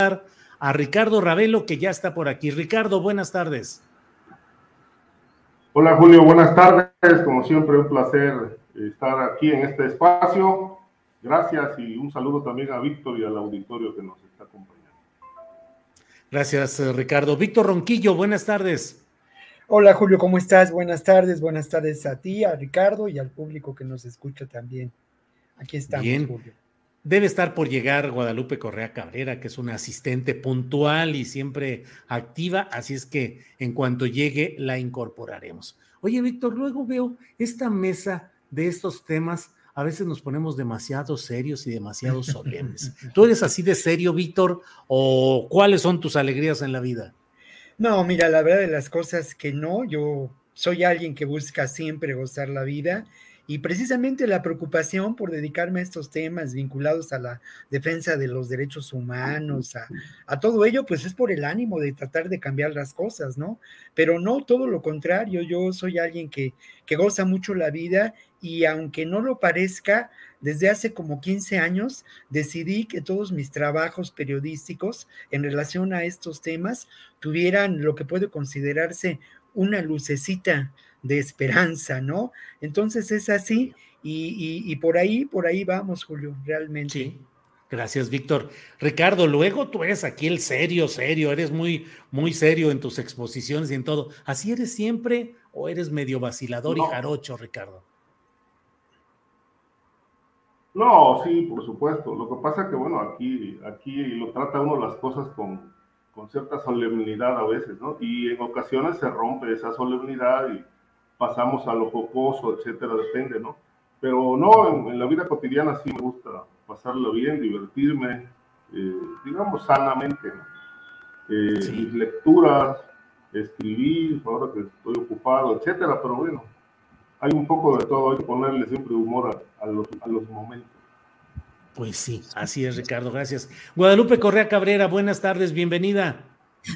A Ricardo Ravelo, que ya está por aquí. Ricardo, buenas tardes. Hola Julio, buenas tardes. Como siempre, un placer estar aquí en este espacio. Gracias y un saludo también a Víctor y al auditorio que nos está acompañando. Gracias, eh, Ricardo. Víctor Ronquillo, buenas tardes. Hola Julio, ¿cómo estás? Buenas tardes, buenas tardes a ti, a Ricardo y al público que nos escucha también. Aquí estamos, Bien. Julio. Debe estar por llegar Guadalupe Correa Cabrera, que es una asistente puntual y siempre activa, así es que en cuanto llegue la incorporaremos. Oye, Víctor, luego veo esta mesa de estos temas, a veces nos ponemos demasiado serios y demasiado solemnes. ¿Tú eres así de serio, Víctor, o cuáles son tus alegrías en la vida? No, mira, la verdad de las cosas que no, yo soy alguien que busca siempre gozar la vida y precisamente la preocupación por dedicarme a estos temas vinculados a la defensa de los derechos humanos, a, todo ello, pues es por el ánimo de tratar de cambiar las cosas, ¿no? Pero no todo lo contrario, yo soy alguien que, que goza mucho la vida y aunque no lo parezca, desde hace como 15 años decidí que todos mis trabajos periodísticos en relación a estos temas tuvieran lo que puede considerarse una lucecita de esperanza, ¿no? Entonces es así y, y- y por ahí, por ahí vamos, Julio, realmente. Sí. Gracias, Víctor. Ricardo, luego tú eres aquí el serio, serio, eres muy, muy serio en tus exposiciones y en todo. ¿Así eres siempre o eres medio vacilador y jarocho, Ricardo? No, sí, por supuesto. Lo que pasa es que, bueno, aquí, aquí lo trata uno las cosas con, con cierta solemnidad a veces, ¿no? Y en ocasiones se rompe esa solemnidad y pasamos a lo jocoso, etcétera, depende, ¿no? Pero no, en, en la vida cotidiana sí me gusta pasarlo bien, divertirme, eh, digamos, sanamente, ¿no? Eh, Sí. Mis lecturas, escribir, ahora que estoy ocupado, etcétera, pero bueno, hay un poco de todo, hay que ponerle siempre humor a, a los, a los momentos. Pues sí, así es, Ricardo, gracias. Guadalupe Correa Cabrera, buenas tardes, bienvenida.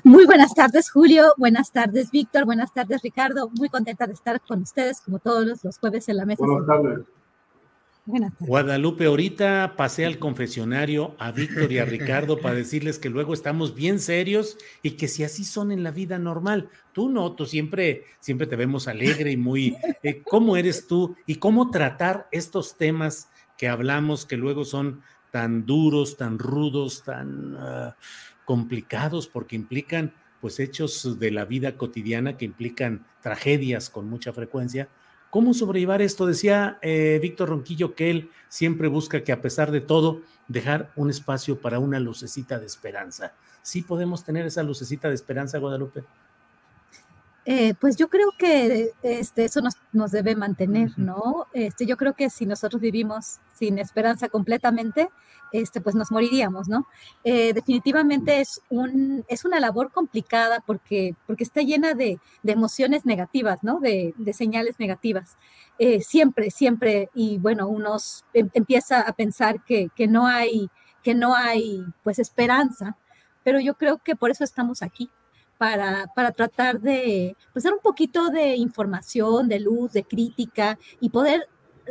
Muy buenas tardes, Julio. Buenas tardes, Víctor. Buenas tardes, Ricardo. Muy contenta de estar con ustedes, como todos los, los jueves en la mesa. Buenas tardes. Buenas tardes. Guadalupe, ahorita pasé al confesionario a Víctor y a Ricardo para decirles que luego estamos bien serios y que si así son en la vida normal. Tú no, tú siempre, siempre te vemos alegre y muy. eh, ¿Cómo eres tú y cómo tratar estos temas que hablamos que luego son tan duros, tan rudos, tan ah, complicados porque implican pues hechos de la vida cotidiana que implican tragedias con mucha frecuencia? ¿Cómo sobrellevar esto? Decía eh, Víctor Ronquillo que él siempre busca que a pesar de todo, dejar un espacio para una lucecita de esperanza. ¿Sí podemos tener esa lucecita de esperanza, Guadalupe? Eh, pues yo creo que este, eso nos, nos debe mantener, ¿no? Este, yo creo que si nosotros vivimos sin esperanza completamente, este, pues nos moriríamos, ¿no? Eh, definitivamente es, un, es una labor complicada porque, porque está llena de, de emociones negativas, ¿no? De, de señales negativas. Eh, siempre, siempre, y bueno, uno em, empieza a pensar que, que, no hay, que no hay, pues, esperanza, pero yo creo que por eso estamos aquí, para, para, tratar de pues, dar un poquito de información, de luz, de crítica y poder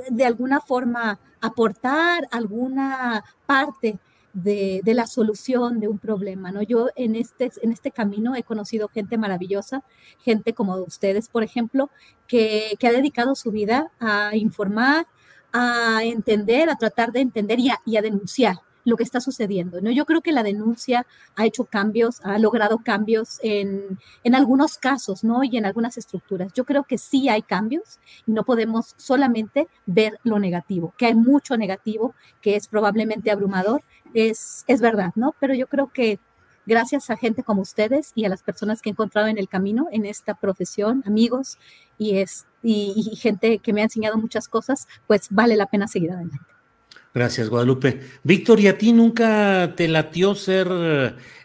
de alguna forma aportar alguna parte de, la solución de un problema, ¿no? Yo en este, en este camino he conocido gente maravillosa, gente como ustedes, por ejemplo, que, ha dedicado su vida a informar, a entender, a tratar de entender y a denunciar lo que está sucediendo. ¿no? Yo creo que la denuncia ha hecho cambios, ha logrado cambios en, en, algunos casos ¿no? y en algunas estructuras. Yo creo que sí hay cambios y no podemos solamente ver lo negativo, que hay mucho negativo, que es probablemente abrumador, es, es verdad, ¿no? Pero yo creo que gracias a gente como ustedes y a las personas que he encontrado en el camino, en esta profesión, amigos y, es, y gente que me ha enseñado muchas cosas, pues vale la pena seguir adelante. Gracias, Guadalupe. Víctor, ¿y a ti nunca te latió ser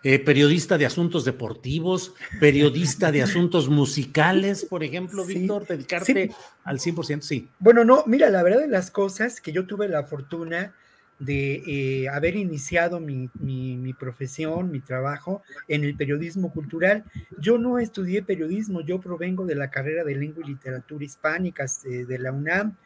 eh, periodista de asuntos deportivos, periodista de asuntos musicales, por ejemplo, Víctor? Dedicarte al 100%, sí. Bueno, no, mira, la verdad de las cosas que yo tuve la fortuna de eh, haber iniciado mi, profesión, mi trabajo en el periodismo cultural. Yo no estudié periodismo, yo provengo de la carrera de lengua y literatura hispánicas eh, de, la UNAM.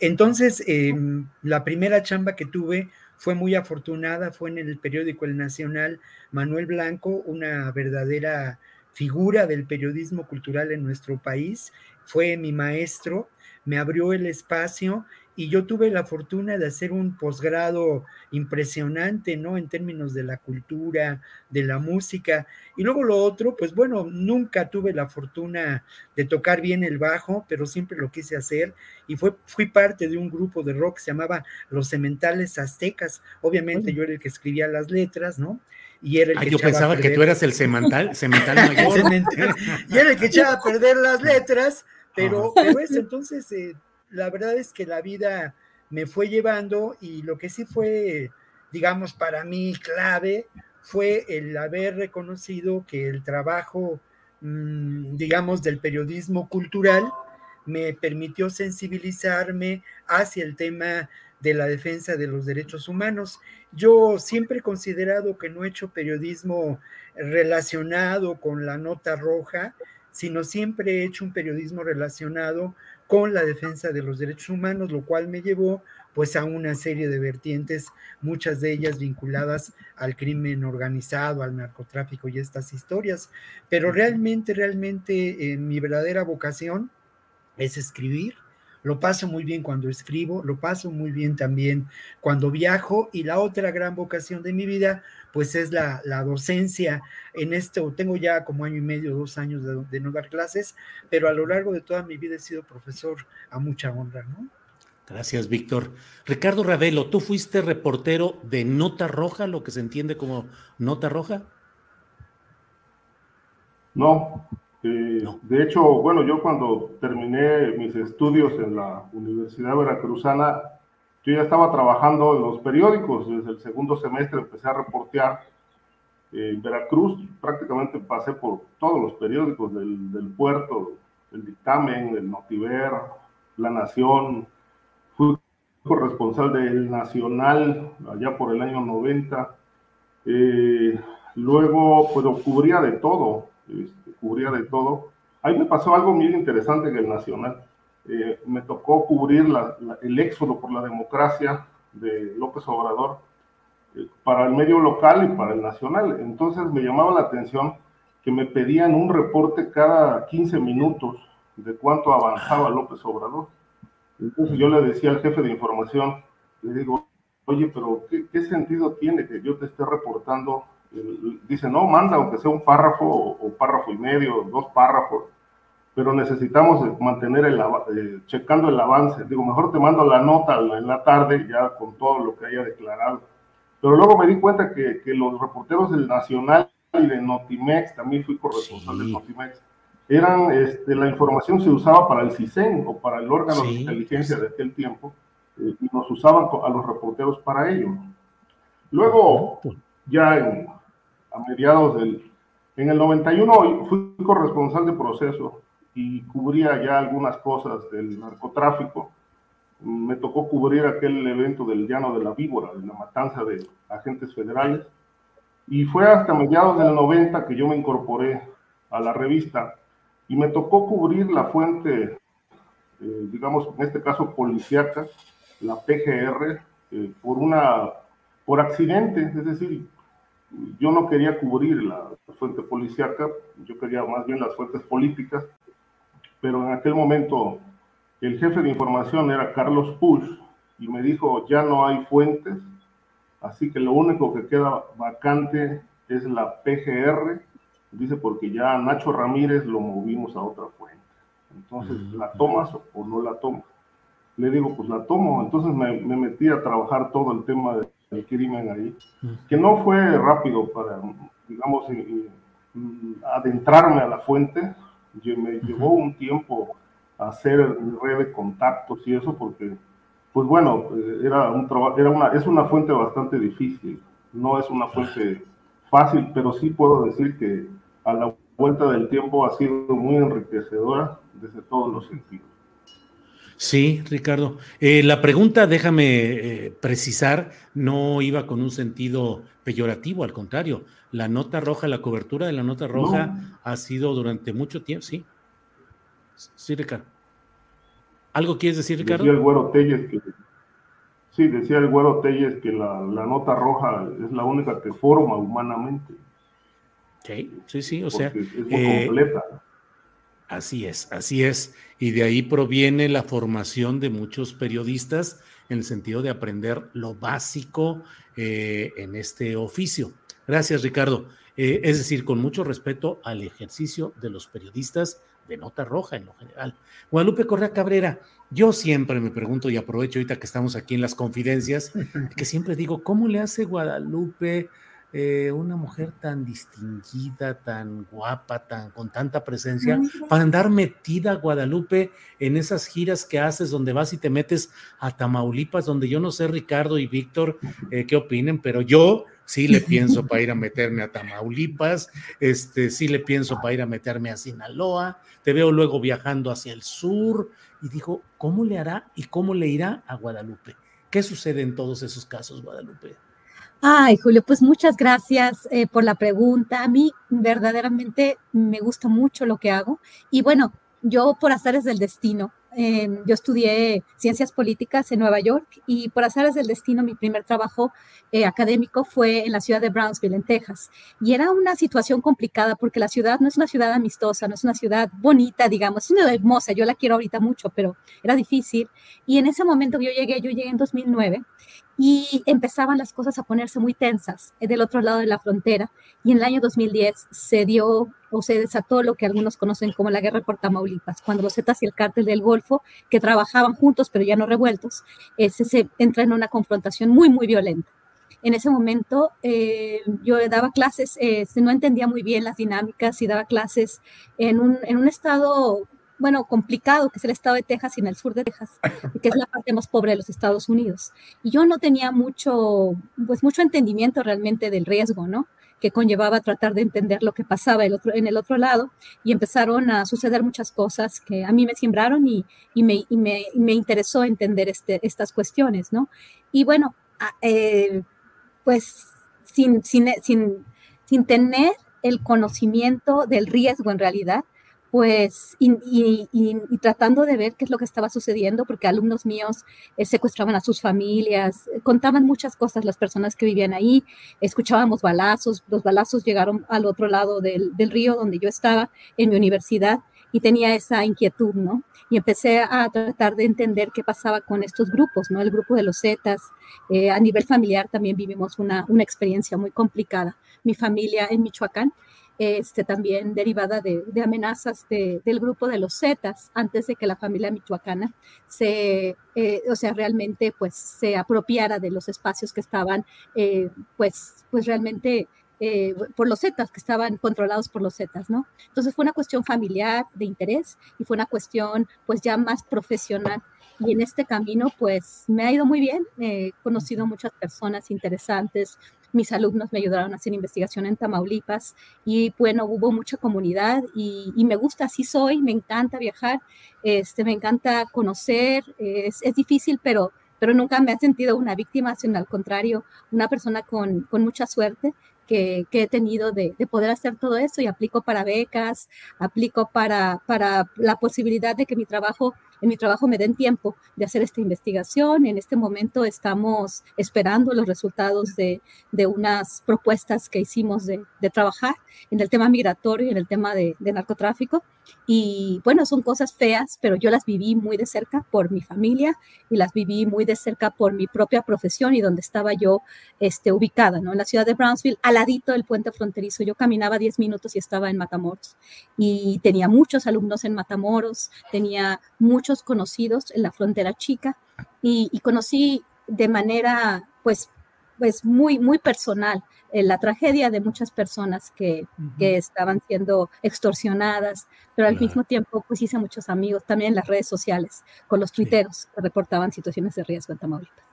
Entonces, em, la primera chamba que tuve fue muy afortunada, fue en el periódico El Nacional, Manuel Blanco, una verdadera figura del periodismo cultural en nuestro país, fue mi maestro, me abrió el espacio y yo tuve la fortuna de hacer un posgrado impresionante, ¿no? En términos de la cultura, de la música. Y luego lo otro, pues bueno, nunca tuve la fortuna de tocar bien el bajo, pero siempre lo quise hacer. Y fue, fui parte de un grupo de rock que se llamaba Los Cementales Aztecas. Obviamente yo era el que escribía las letras, ¿no? Y era el que yo pensaba que tú eras el cemental, cemental mayor. y era el que echaba a perder las letras, pero, pero entonces... Eh, la verdad es que la vida me fue llevando y lo que sí fue, digamos, para mí clave fue el haber reconocido que el trabajo, mm, digamos, del periodismo cultural me permitió sensibilizarme hacia el tema de la defensa de los derechos humanos. Yo siempre he considerado que no he hecho periodismo relacionado con la nota roja, sino siempre he hecho un periodismo relacionado con la defensa de los derechos humanos, lo cual me llevó pues a una serie de vertientes, muchas de ellas vinculadas al crimen organizado, al narcotráfico y estas historias. Pero realmente, realmente eh, mi verdadera vocación es escribir, lo paso muy bien cuando escribo, lo paso muy bien también cuando viajo y la otra gran vocación de mi vida pues es la, docencia. En esto tengo ya como año y medio, dos años de, de, no dar clases, pero a lo largo de toda mi vida he sido profesor a mucha honra, ¿no? Gracias, Víctor. Ricardo Ravelo, ¿tú fuiste reportero de Nota Roja, lo que se entiende como Nota Roja? No, de hecho, bueno, yo cuando terminé mis estudios en la Universidad Veracruzana, yo ya estaba trabajando en los periódicos. Desde el segundo semestre empecé a reportear en Veracruz. Prácticamente pasé por todos los periódicos del, del puerto, el Dictamen, el Notiver, La Nación. Fui corresponsal del Nacional allá por el año 90. Eh, luego, pues cubría de todo. Este, cubría de todo. Ahí me pasó algo muy interesante en el Nacional. Eh, me tocó cubrir el éxodo por la democracia de López Obrador eh, para el medio local y para el nacional. Entonces me llamaba la atención que me pedían un reporte cada 15 minutos de cuánto avanzaba López Obrador. Entonces yo le decía al jefe de información, le digo, oye, pero ¿qué, qué sentido tiene que yo te esté reportando dice, no, manda aunque sea un párrafo o, párrafo y medio, dos párrafos, pero necesitamos mantener el, eh, checando el avance. Digo, mejor te mando la nota en la tarde ya con todo lo que haya declarado. Pero luego me di cuenta que, que los reporteros del Nacional y de Notimex, también fui corresponsal de Notimex, eran, este, la información se usaba para el CISEN o para el órgano de inteligencia de aquel tiempo, eh, y nos usaban a los reporteros para ello. Luego, ya en, a mediados del... En el 91 fui corresponsal de proceso y cubría ya algunas cosas del narcotráfico. Me tocó cubrir aquel evento del Llano de la Víbora, de la matanza de agentes federales. Y fue hasta mediados del 90 que yo me incorporé a la revista y me tocó cubrir la fuente, eh, digamos, en este caso policíaca, la PGR, eh, por una por accidente, es decir, yo no quería cubrir la fuente policíaca, yo quería más bien las fuentes políticas, pero en aquel momento el jefe de información era Carlos Push y me dijo, ya no hay fuentes, así que lo único que queda vacante es la PGR, dice porque ya Nacho Ramírez lo movimos a otra fuente. Entonces, ¿la tomas o no la tomas? Le digo, pues la tomo. Entonces me, me metí a trabajar todo el tema del crimen ahí, que no fue rápido para, digamos, adentrarme a la fuente. Me llevó un tiempo hacer red de contactos y eso porque, pues bueno, eh, era un era una, es una fuente bastante difícil. No es una fuente fácil, pero sí puedo decir que a la vuelta del tiempo ha sido muy enriquecedora desde todos los sentidos. Sí, Ricardo. Eh, la pregunta, déjame eh, precisar, no iba con un sentido peyorativo, al contrario. La nota roja, la cobertura de la nota roja ha sido durante mucho tiempo, sí. Sí, Ricardo. ¿Algo quieres decir, Ricardo? Decía el güero Telles que, sí, decía el güero Telles que la, la nota roja es la única que forma humanamente. Sí, sí, sí, o sea. Es muy eh, completa. Así es, así es. Y de ahí proviene la formación de muchos periodistas en el sentido de aprender lo básico eh, en este oficio. Gracias, Ricardo. Eh, es decir, con mucho respeto al ejercicio de los periodistas de nota roja en lo general. Guadalupe Correa Cabrera, yo siempre me pregunto y aprovecho ahorita que estamos aquí en las confidencias, que siempre digo, ¿cómo le hace Guadalupe? Eh, una mujer tan distinguida, tan guapa, tan con tanta presencia, para andar metida Guadalupe en esas giras que haces donde vas y te metes a Tamaulipas, donde yo no sé Ricardo y Víctor eh, qué opinen, pero yo sí le pienso para ir a meterme a Tamaulipas, este, sí le pienso para ir a meterme a Sinaloa, te veo luego viajando hacia el sur y digo, ¿cómo le hará y cómo le irá a Guadalupe? ¿Qué sucede en todos esos casos, Guadalupe? Ay, Julio, pues muchas gracias eh, por la pregunta. A mí verdaderamente me gusta mucho lo que hago. Y bueno, yo por azares del destino, em, yo estudié ciencias políticas en Nueva York y por azares del destino mi primer trabajo eh, académico fue en la ciudad de Brownsville, en Texas. Y era una situación complicada porque la ciudad no es una ciudad amistosa, no es una ciudad bonita, digamos, es una ciudad hermosa, yo la quiero ahorita mucho, pero era difícil. Y en ese momento que yo llegué, yo llegué en 2009 y empezaban las cosas a ponerse muy tensas eh, del otro lado de la frontera. Y en el año 2010 se dio o se desató lo que algunos conocen como la guerra por Tamaulipas, cuando los Zetas y el cártel del Golfo, que trabajaban juntos pero ya no revueltos, eh, se, entra en una confrontación muy, muy violenta. En ese momento eh, yo daba clases, no entendía muy bien las dinámicas y daba clases en un, en un estado bueno, complicado, que es el estado de Texas y en el sur de Texas, que es la parte más pobre de los Estados Unidos. Y yo no tenía mucho, pues mucho entendimiento realmente del riesgo, ¿no? que conllevaba tratar de entender lo que pasaba el otro, en el otro lado y empezaron a suceder muchas cosas que a mí me sembraron y, y, me, y me, me, interesó entender este, estas cuestiones, ¿no? Y bueno, eh, pues sin, sin, sin, sin tener el conocimiento del riesgo en realidad, pues, y, tratando de ver qué es lo que estaba sucediendo, porque alumnos míos eh, secuestraban a sus familias, eh, contaban muchas cosas las personas que vivían ahí, escuchábamos balazos, los balazos llegaron al otro lado del, río donde yo estaba en mi universidad y tenía esa inquietud, ¿no? Y empecé a tratar de entender qué pasaba con estos grupos, ¿no? El grupo de los Zetas. Eh, a nivel familiar también vivimos una, una experiencia muy complicada. Mi familia en Michoacán este, también derivada de, amenazas del grupo de los Zetas, antes de que la familia michoacana se, eh, o sea, realmente pues se apropiara de los espacios que estaban, eh, pues, pues realmente eh, por los Zetas, que estaban controlados por los Zetas, ¿no? Entonces fue una cuestión familiar de interés y fue una cuestión pues ya más profesional y en este camino pues me ha ido muy bien, he conocido muchas personas interesantes, mis alumnos me ayudaron a hacer investigación en Tamaulipas y bueno, hubo mucha comunidad y, me gusta, así soy, me encanta viajar, este, me encanta conocer, es, difícil, pero, pero nunca me he sentido una víctima, sino al contrario, una persona con, con mucha suerte que, que, he tenido de, de, poder hacer todo eso y aplico para becas, aplico para, para la posibilidad de que mi trabajo en mi trabajo me den tiempo de hacer esta investigación. En este momento estamos esperando los resultados de, de unas propuestas que hicimos de, de, trabajar en el tema migratorio y en el tema de, de, narcotráfico. Y bueno, son cosas feas, pero yo las viví muy de cerca por mi familia y las viví muy de cerca por mi propia profesión y donde estaba yo este, ubicada, ¿no? En la ciudad de Brownsville, al ladito del puente fronterizo. Yo caminaba 10 minutos y estaba en Matamoros. Y tenía muchos alumnos en Matamoros, tenía muchos conocidos en la frontera chica y, y conocí de manera, pues, pues muy, muy personal eh, la tragedia de muchas personas que, uh -huh. que estaban siendo extorsionadas, pero al claro. mismo tiempo pues hice muchos amigos también en las redes sociales con los tuiteros sí. que reportaban situaciones de riesgo en Tamaulipas.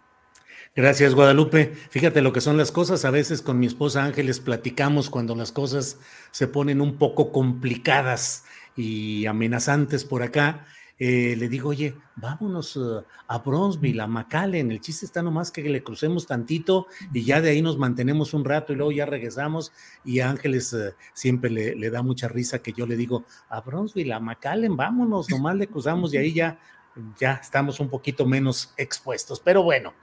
Gracias, Guadalupe. Fíjate lo que son las cosas. A veces con mi esposa Ángeles platicamos cuando las cosas se ponen un poco complicadas y amenazantes por acá eh, le digo, oye, vámonos uh, a Bronzeville, a McAllen, el chiste está nomás que le crucemos tantito y ya de ahí nos mantenemos un rato y luego ya regresamos y a Ángeles uh, siempre le, le, da mucha risa que yo le digo, a Bronzeville, a McAllen, vámonos, nomás le cruzamos y ahí ya, ya estamos un poquito menos expuestos, pero bueno.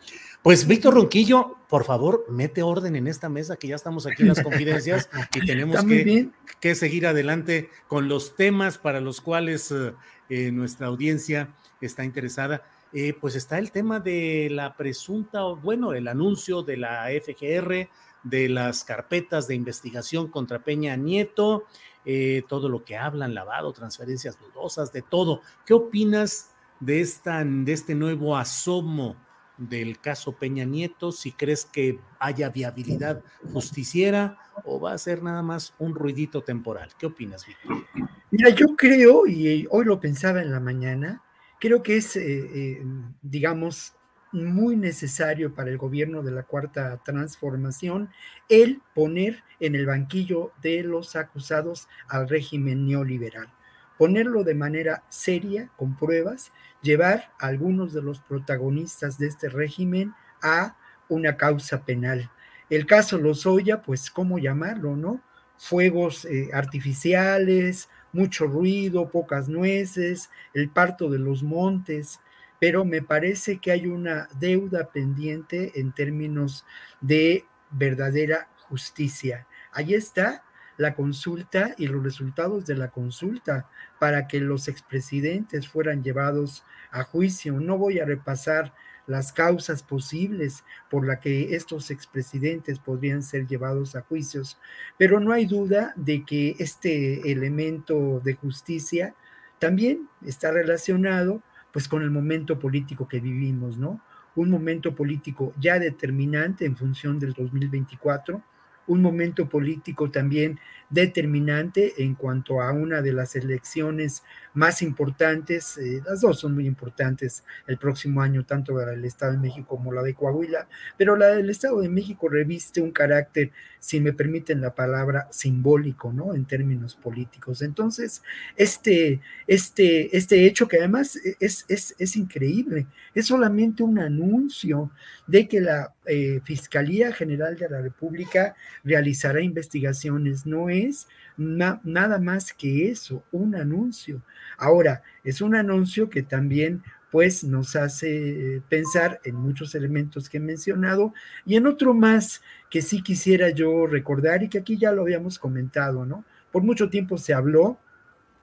Pues Víctor Ronquillo, por favor, mete orden en esta mesa que ya estamos aquí en las confidencias y tenemos que, que, seguir adelante con los temas para los cuales uh, eh, nuestra audiencia está interesada. Eh, pues está el tema de la presunta, bueno, el anuncio de la FGR, de las carpetas de investigación contra Peña Nieto, eh, todo lo que hablan, lavado, transferencias dudosas, de todo. ¿Qué opinas de, esta, de este nuevo asomo? del caso Peña Nieto, si crees que haya viabilidad justiciera o va a ser nada más un ruidito temporal. ¿Qué opinas, Víctor? Mira, yo creo, y hoy lo pensaba en la mañana, creo que es, eh, eh, digamos, muy necesario para el gobierno de la cuarta transformación el poner en el banquillo de los acusados al régimen neoliberal ponerlo de manera seria, con pruebas, llevar a algunos de los protagonistas de este régimen a una causa penal. El caso Lozoya, pues, ¿cómo llamarlo, no? Fuegos eh, artificiales, mucho ruido, pocas nueces, el parto de los montes, pero me parece que hay una deuda pendiente en términos de verdadera justicia. Ahí está la consulta y los resultados de la consulta para que los expresidentes fueran llevados a juicio. No voy a repasar las causas posibles por las que estos expresidentes podrían ser llevados a juicios, pero no hay duda de que este elemento de justicia también está relacionado pues con el momento político que vivimos, ¿no? Un momento político ya determinante en función del 2024, un momento político también determinante en cuanto a una de las elecciones más importantes, eh, las dos son muy importantes el próximo año, tanto la del Estado de México como la de Coahuila, pero la del Estado de México reviste un carácter, si me permiten la palabra, simbólico, ¿no? En términos políticos. Entonces, este, este, este hecho que además es, es, es increíble, es solamente un anuncio de que la eh, Fiscalía General de la República realizará investigaciones, no es na nada más que eso, un anuncio. Ahora, es un anuncio que también pues nos hace pensar en muchos elementos que he mencionado y en otro más que sí quisiera yo recordar y que aquí ya lo habíamos comentado, ¿no? Por mucho tiempo se habló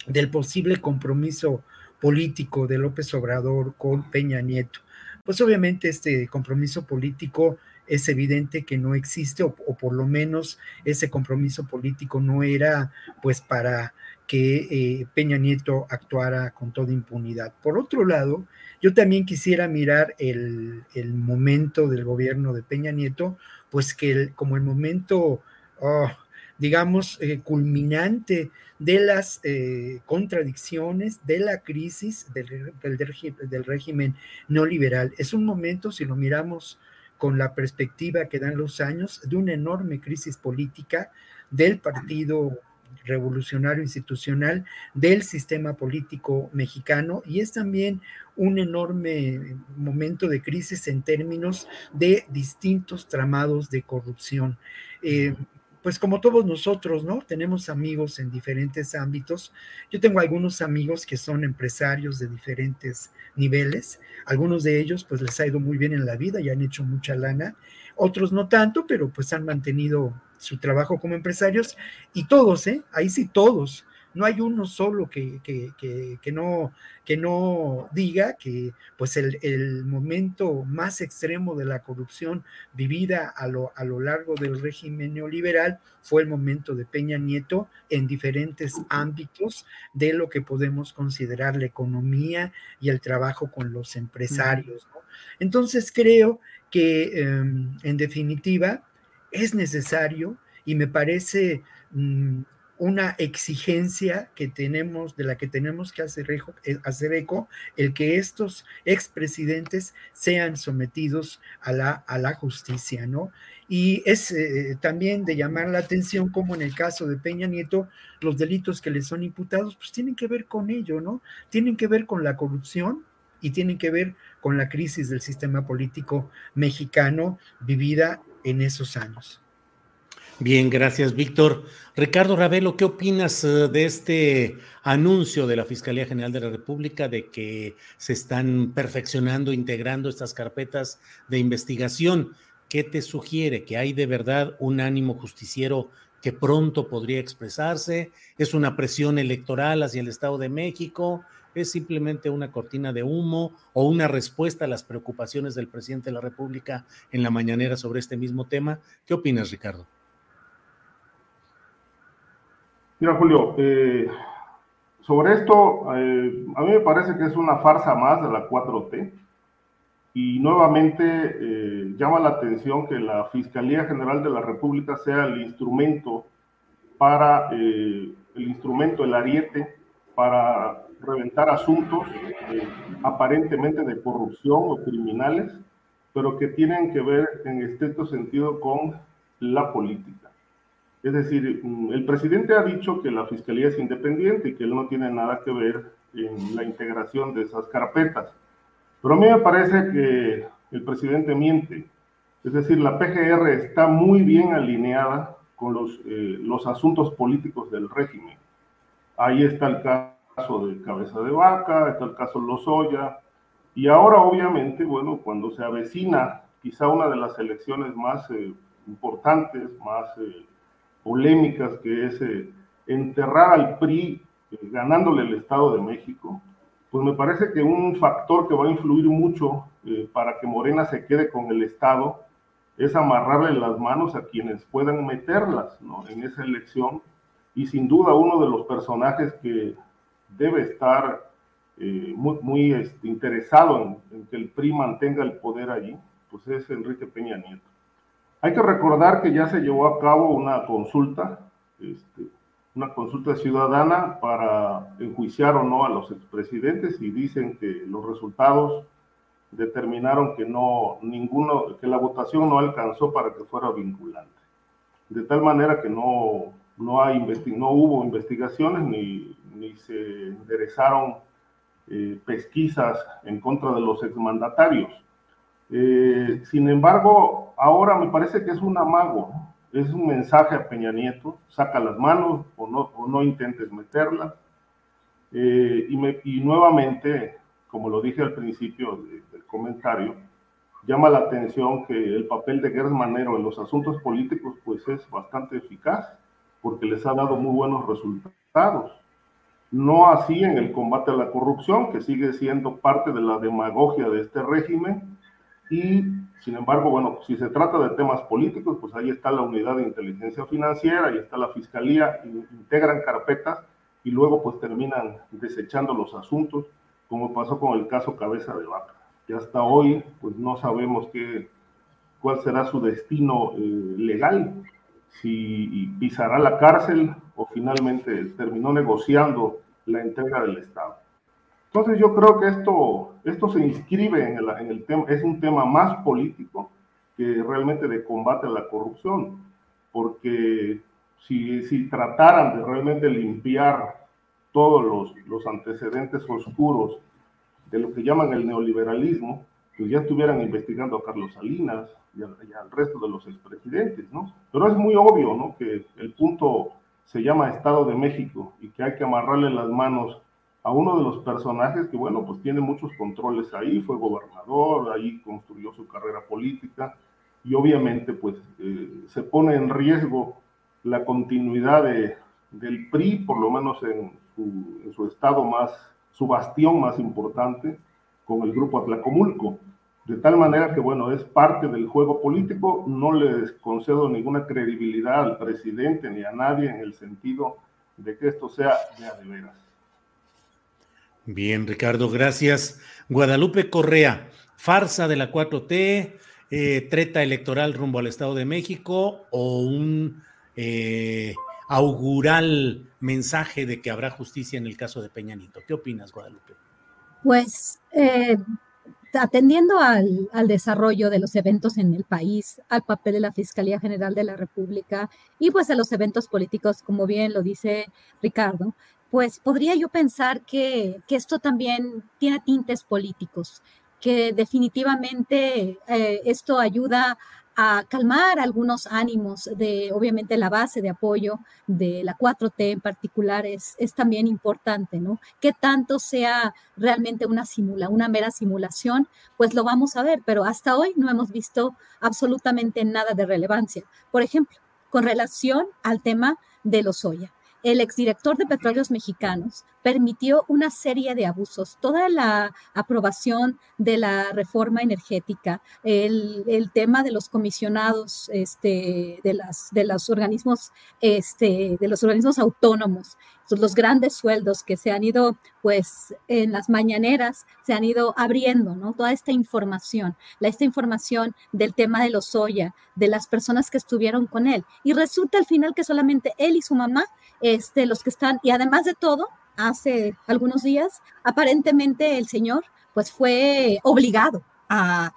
del posible compromiso político de López Obrador con Peña Nieto. Pues obviamente este compromiso político es evidente que no existe o, por lo menos ese compromiso político no era pues para que eh, Peña Nieto actuara con toda impunidad. Por otro lado, yo también quisiera mirar el, el momento del gobierno de Peña Nieto, pues que como el momento, oh, digamos, eh, culminante de las eh, contradicciones, de la crisis del, del, del régimen neoliberal. Es un momento, si lo miramos con la perspectiva que dan los años de una enorme crisis política del Partido Revolucionario Institucional, del sistema político mexicano y es también un enorme momento de crisis en términos de distintos tramados de corrupción. Eh, pues como todos nosotros, ¿no? Tenemos amigos en diferentes ámbitos. Yo tengo algunos amigos que son empresarios de diferentes niveles. Algunos de ellos, pues les ha ido muy bien en la vida y han hecho mucha lana. Otros no tanto, pero pues han mantenido su trabajo como empresarios. Y todos, ¿eh? Ahí sí todos no hay uno solo que, no, que no diga que pues el, momento más extremo de la corrupción vivida a lo, a lo largo del régimen neoliberal fue el momento de Peña Nieto en diferentes ámbitos de lo que podemos considerar la economía y el trabajo con los empresarios. Entonces creo que em, en definitiva es necesario y me parece mm, una exigencia que tenemos, de la que tenemos que hacer, eh, hacer eco, el que estos expresidentes sean sometidos a la, a la justicia, ¿no? Y es eh, también de llamar la atención como en el caso de Peña Nieto, los delitos que le son imputados, pues tienen que ver con ello, ¿no? Tienen que ver con la corrupción y tienen que ver con la crisis del sistema político mexicano vivida en esos años. Bien, gracias, Víctor. Ricardo Ravelo, ¿qué opinas eh, de este anuncio de la Fiscalía General de la República de que se están perfeccionando, integrando estas carpetas de investigación? ¿Qué te sugiere? ¿Que hay de verdad un ánimo justiciero que pronto podría expresarse? ¿Es una presión electoral hacia el Estado de México? ¿Es simplemente una cortina de humo o una respuesta a las preocupaciones del presidente de la República en la mañanera sobre este mismo tema? ¿Qué opinas, Ricardo? Mira, Julio, eh, sobre esto, eh, a mí me parece que es una farsa más de la 4T y nuevamente eh, llama la atención que la Fiscalía General de la República sea el instrumento para, el instrumento, el ariete, para reventar asuntos aparentemente de corrupción o criminales, pero que tienen que ver en estricto sentido con la política. Es decir, mm, el presidente ha dicho que la fiscalía es independiente y que él no tiene nada que ver en la integración de esas carpetas. Pero a mí me parece que el presidente miente. Es decir, la PGR está muy bien alineada con los, eh, los asuntos políticos del régimen. Ahí está el caso de Cabeza de Vaca, está el caso Lozoya, y ahora obviamente, bueno, cuando se avecina quizá una de las elecciones más eh, importantes, más eh, polémicas, que es eh, enterrar al PRI eh, ganándole el Estado de México, pues me parece que un factor que va a influir mucho eh, para que Morena se quede con el Estado es amarrarle las manos a quienes puedan meterlas en esa elección y sin duda uno de los personajes que debe estar muy, este, interesado en, en, que el PRI mantenga el poder allí, pues es Enrique Peña Nieto. Hay que recordar que ya se llevó a cabo una consulta, este, una consulta ciudadana para enjuiciar o no a los expresidentes y dicen que los resultados determinaron que no ninguno, que la votación no alcanzó para que fuera vinculante. De tal manera que no, no, hay no hubo investigaciones ni, ni se enderezaron eh, pesquisas en contra de los exmandatarios. Eh, sin embargo, ahora me parece que es un amago, es un mensaje a Peña Nieto, saca las manos o no, no intentes meterlas. Eh, y, nuevamente, como lo dije al principio del comentario, llama la atención que el papel de Gers Manero en los asuntos políticos pues es bastante eficaz, porque les ha dado muy buenos resultados. No así en el combate a la corrupción, que sigue siendo parte de la demagogia de este régimen, y, sin embargo, bueno, si se trata de temas políticos, pues ahí está la unidad de inteligencia financiera, ahí está la fiscalía, integran carpetas y luego pues terminan desechando los asuntos, como pasó con el caso Cabeza de Vaca. Y hasta hoy, pues no sabemos qué, cuál será su destino eh, legal, si pisará la cárcel o finalmente terminó negociando la entrega del Estado. Entonces yo creo que esto, esto se inscribe en el, en el tema, es un tema más político que realmente de combate a la corrupción, porque si, si trataran de realmente limpiar todos los, los antecedentes oscuros de lo que llaman el neoliberalismo, pues ya estuvieran investigando a Carlos Salinas y, al resto de los expresidentes, ¿no? Pero es muy obvio, ¿no? Que el punto se llama Estado de México y que hay que amarrarle las manos a uno de los personajes que, bueno, pues tiene muchos controles ahí, fue gobernador, ahí construyó su carrera política y obviamente pues eh, se pone en riesgo la continuidad de, del PRI, por lo menos en su, estado más, su bastión más importante, con el grupo Atlacomulco. De tal manera que, bueno, es parte del juego político, no les concedo ninguna credibilidad al presidente ni a nadie en el sentido de que esto sea de de veras. Bien, Ricardo, gracias. Guadalupe Correa, farsa de la 4T, eh, treta electoral rumbo al Estado de México o un eh, augural mensaje de que habrá justicia en el caso de Peña Nieto. ¿Qué opinas, Guadalupe? Pues eh, atendiendo al, al, desarrollo de los eventos en el país, al papel de la Fiscalía General de la República y pues a los eventos políticos, como bien lo dice Ricardo, pues podría yo pensar que, esto también tiene tintes políticos, que definitivamente eh, esto ayuda a calmar algunos ánimos de, obviamente, la base de apoyo de la 4T en particular es, es también importante, ¿no? Que tanto sea realmente una simula, una mera simulación, pues lo vamos a ver, pero hasta hoy no hemos visto absolutamente nada de relevancia. Por ejemplo, con relación al tema de los Oya el exdirector de Petróleos Mexicanos permitió una serie de abusos, toda la aprobación de la reforma energética, el, tema de los comisionados este, de, las, de los organismos, este, de los organismos autónomos, los grandes sueldos que se han ido, pues, en las mañaneras, se han ido abriendo, ¿no? Toda esta información, la, esta información del tema de los soya, de las personas que estuvieron con él. Y resulta al final que solamente él y su mamá, este, los que están, y además de todo, hace algunos días, aparentemente el señor pues fue obligado a,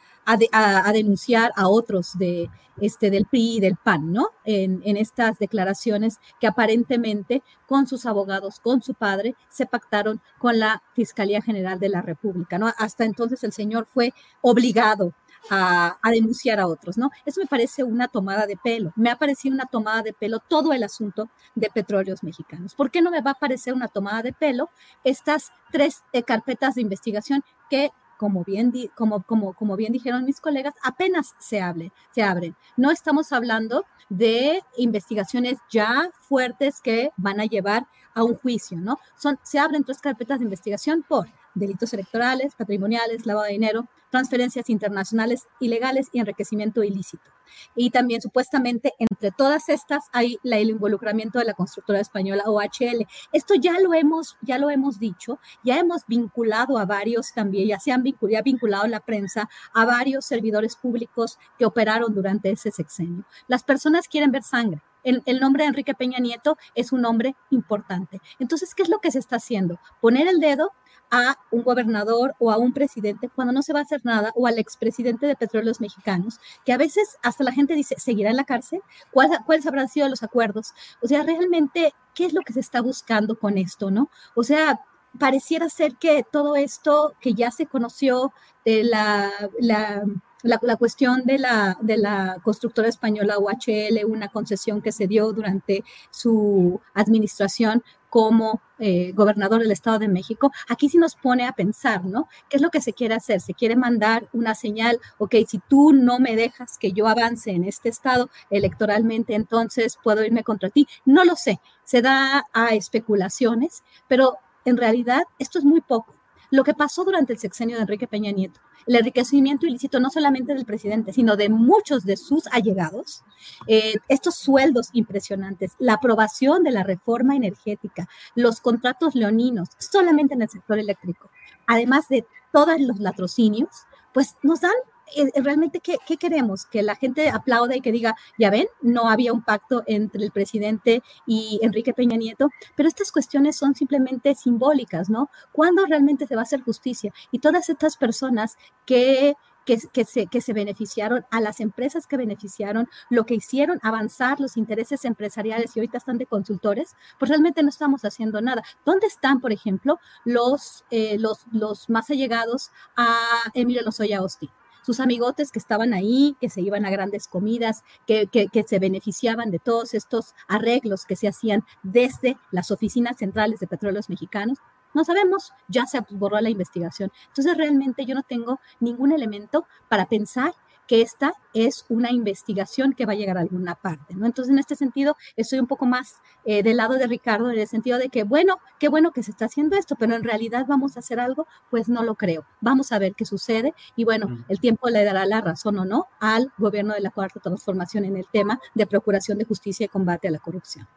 a, denunciar a otros de, este, del PRI y del PAN, ¿no? En, estas declaraciones que aparentemente con sus abogados, con su padre, se pactaron con la Fiscalía General de la República, ¿no? Hasta entonces el señor fue obligado a, denunciar a otros, ¿no? Eso me parece una tomada de pelo. Me ha parecido una tomada de pelo todo el asunto de petróleos mexicanos. ¿Por qué no me va a parecer una tomada de pelo estas tres eh, carpetas de investigación que como bien, como, como, como bien dijeron mis colegas, apenas se, hable, se abren. No estamos hablando de investigaciones ya fuertes que van a llevar a un juicio, ¿no? Son, se abren tres carpetas de investigación por delitos electorales, patrimoniales, lavado de dinero, transferencias internacionales ilegales y enriquecimiento ilícito. Y también supuestamente entre todas estas hay el involucramiento de la constructora española OHL. Esto ya lo hemos, ya lo hemos dicho, ya hemos vinculado a varios también, ya se han vinculado, ya vinculado la prensa a varios servidores públicos que operaron durante ese sexenio. Las personas quieren ver sangre. El, nombre de Enrique Peña Nieto es un nombre importante. Entonces, ¿qué es lo que se está haciendo? Poner el dedo a un gobernador o a un presidente cuando no se va a hacer nada, o al expresidente de Petróleos Mexicanos, que a veces hasta la gente dice, ¿seguirá en la cárcel? ¿Cuáles habrán sido los acuerdos? O sea, realmente, ¿qué es lo que se está buscando con esto, no? O sea, pareciera ser que todo esto que ya se conoció de la, la la, cuestión de la, de la constructora española UHL, una concesión que se dio durante su administración como eh, gobernador del Estado de México, aquí sí nos pone a pensar, ¿no? ¿Qué es lo que se quiere hacer? Se quiere mandar una señal, ok, si tú no me dejas que yo avance en este Estado electoralmente, entonces puedo irme contra ti. No lo sé, se da a especulaciones, pero en realidad esto es muy poco. Lo que pasó durante el sexenio de Enrique Peña Nieto, el enriquecimiento ilícito no solamente del presidente, sino de muchos de sus allegados, eh, estos sueldos impresionantes, la aprobación de la reforma energética, los contratos leoninos, solamente en el sector eléctrico, además de todos los latrocinios, pues nos dan eh, eh, realmente, ¿qué, queremos? Que la gente aplaude y que diga, ya ven, no había un pacto entre el presidente y Enrique Peña Nieto, pero estas cuestiones son simplemente simbólicas, ¿no? ¿Cuándo realmente se va a hacer justicia? Y todas estas personas que que, se, que se beneficiaron, a las empresas que beneficiaron, lo que hicieron avanzar los intereses empresariales y ahorita están de consultores, pues realmente no estamos haciendo nada. ¿Dónde están, por ejemplo, los, eh, los, los más allegados a Emilio Lozoya Austin? Sus amigotes que estaban ahí, que se iban a grandes comidas, que, que, se beneficiaban de todos estos arreglos que se hacían desde las oficinas centrales de petróleos mexicanos, no sabemos, ya se borró la investigación. Entonces, realmente yo no tengo ningún elemento para pensar que esta es una investigación que va a llegar a alguna parte, ¿no? Entonces, en este sentido, estoy un poco más eh, del lado de Ricardo, en el sentido de que, bueno, qué bueno que se está haciendo esto, pero en realidad vamos a hacer algo, pues no lo creo. Vamos a ver qué sucede y bueno, el tiempo le dará la razón o no al gobierno de la Cuarta Transformación en el tema de procuración de justicia y combate a la corrupción.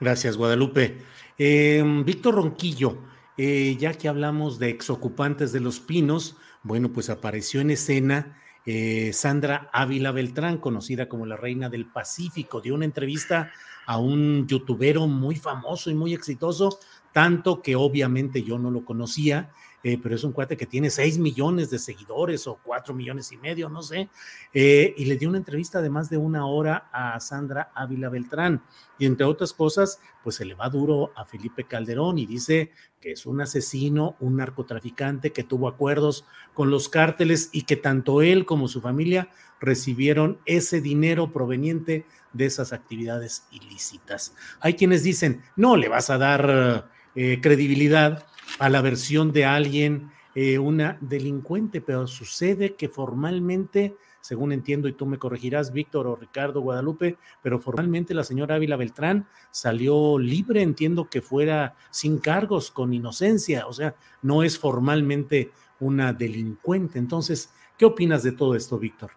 Gracias, Guadalupe. Eh, Víctor Ronquillo, eh, ya que hablamos de exocupantes de los pinos, bueno, pues apareció en escena eh, Sandra Ávila Beltrán, conocida como la reina del Pacífico, dio una entrevista a un youtubero muy famoso y muy exitoso, tanto que obviamente yo no lo conocía, eh, pero es un cuate que tiene 6 millones de seguidores o 4 millones y medio, no sé, eh, y le dio una entrevista de más de una hora a Sandra Ávila Beltrán. Y entre otras cosas, pues se le va duro a Felipe Calderón y dice que es un asesino, un narcotraficante que tuvo acuerdos con los cárteles y que tanto él como su familia recibieron ese dinero proveniente de esas actividades ilícitas. Hay quienes dicen, no le vas a dar eh, credibilidad a la versión de alguien, eh, una delincuente, pero sucede que formalmente, según entiendo, y tú me corregirás, Víctor o Ricardo Guadalupe, pero formalmente la señora Ávila Beltrán salió libre, entiendo que fuera sin cargos, con inocencia, o sea, no es formalmente una delincuente. Entonces, ¿qué opinas de todo esto, Víctor?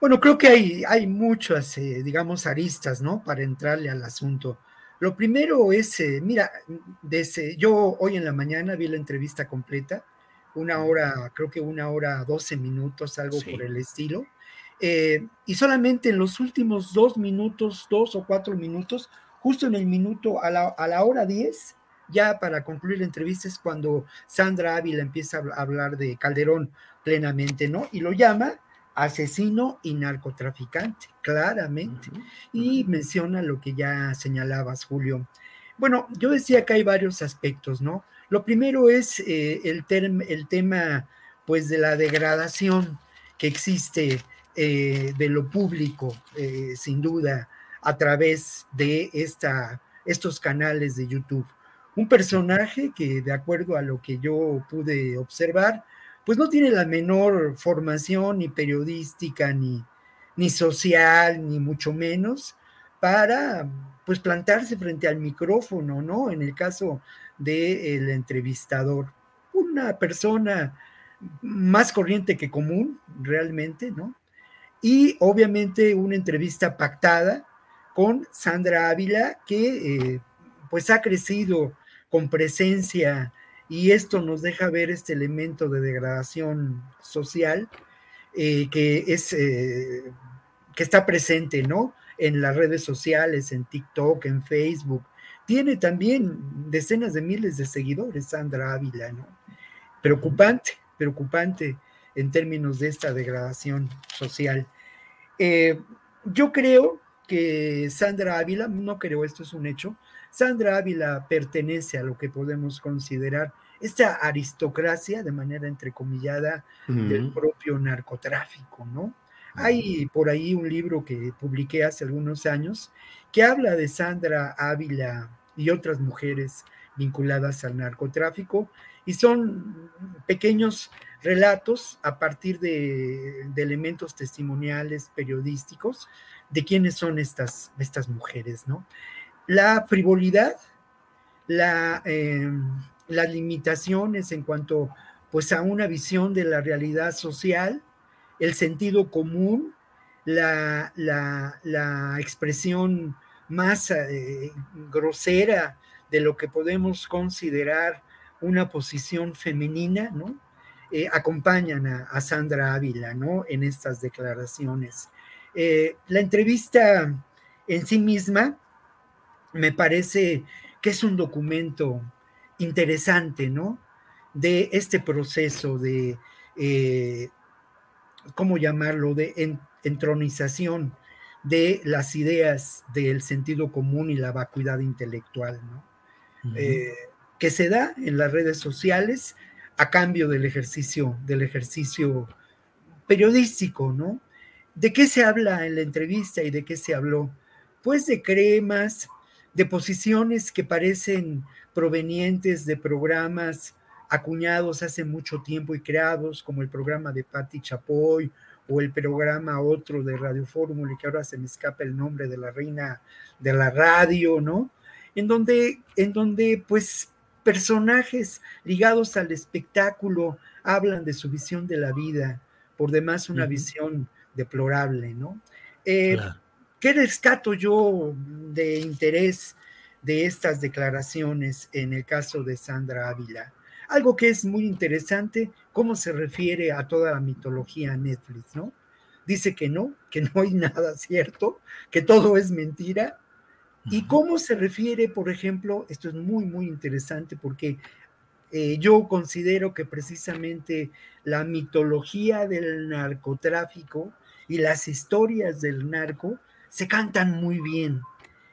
Bueno, creo que hay, hay muchas, eh, digamos, aristas, ¿no? Para entrarle al asunto. Lo primero es, eh, mira, desde, yo hoy en la mañana vi la entrevista completa, una hora, creo que una hora, doce minutos, algo por el estilo. Eh, y solamente en los últimos dos minutos, dos o cuatro minutos, justo en el minuto, a la, a la hora diez, ya para concluir la entrevista es cuando Sandra Ávila empieza a hablar de Calderón plenamente, ¿no? Y lo llama asesino y narcotraficante, claramente. Y menciona lo que ya señalabas, Julio. Bueno, yo decía que hay varios aspectos, ¿no? Lo primero es eh, el, el tema, pues, de la degradación que existe eh, de lo público, eh, sin duda, a través de esta, estos canales de YouTube. Un personaje que, de acuerdo a lo que yo pude observar, pues no tiene la menor formación ni periodística, ni, ni social, ni mucho menos, para pues plantarse frente al micrófono, ¿no? En el caso del entrevistador. Una persona más corriente que común, realmente, ¿no? Y obviamente una entrevista pactada con Sandra Ávila, que eh, pues ha crecido con presencia y esto nos deja ver este elemento de degradación social eh, que es eh, que está presente, ¿no? En las redes sociales, en TikTok, en Facebook. Tiene también decenas de miles de seguidores, Sandra Ávila, ¿no? Preocupante, preocupante en términos de esta degradación social. Eh, yo creo que Sandra Ávila, no creo, esto es un hecho, Sandra Ávila pertenece a lo que podemos considerar esta aristocracia, de manera entrecomillada, del propio narcotráfico, ¿no? Hay por ahí un libro que publiqué hace algunos años que habla de Sandra Ávila y otras mujeres vinculadas al narcotráfico y son pequeños relatos a partir de, elementos testimoniales periodísticos de quiénes son estas, estas mujeres, ¿no? La frivolidad, em, las limitaciones en cuanto pues a una visión de la realidad social, el sentido común, la, expresión más eh, grosera de lo que podemos considerar una posición femenina, ¿no? Eh, acompañan a, Sandra Ávila, ¿no? En estas declaraciones. Eh, la entrevista en sí misma me parece que es un documento interesante, ¿no? De este proceso de, eh, ¿cómo llamarlo?, de entronización de las ideas del sentido común y la vacuidad intelectual, ¿no? Eh, que se da en las redes sociales a cambio del ejercicio, del ejercicio periodístico, ¿no? ¿De qué se habla en la entrevista y de qué se habló? Pues de cremas, de posiciones que parecen provenientes de programas acuñados hace mucho tiempo y creados, como el programa de Patti Chapoy o el programa otro de Radio Fórmula, y que ahora se me escapa el nombre de la reina de la radio, ¿no? En donde, en donde pues personajes ligados al espectáculo hablan de su visión de la vida, por demás una visión deplorable, ¿no? Eh, ¿Qué rescato yo de interés de estas declaraciones en el caso de Sandra Ávila? Algo que es muy interesante, cómo se refiere a toda la mitología Netflix, ¿no? Dice que no, que no hay nada cierto, que todo es mentira. Y cómo se refiere, por ejemplo, esto es muy, muy interesante porque eh, yo considero que precisamente la mitología del narcotráfico y las historias del narco se cantan muy bien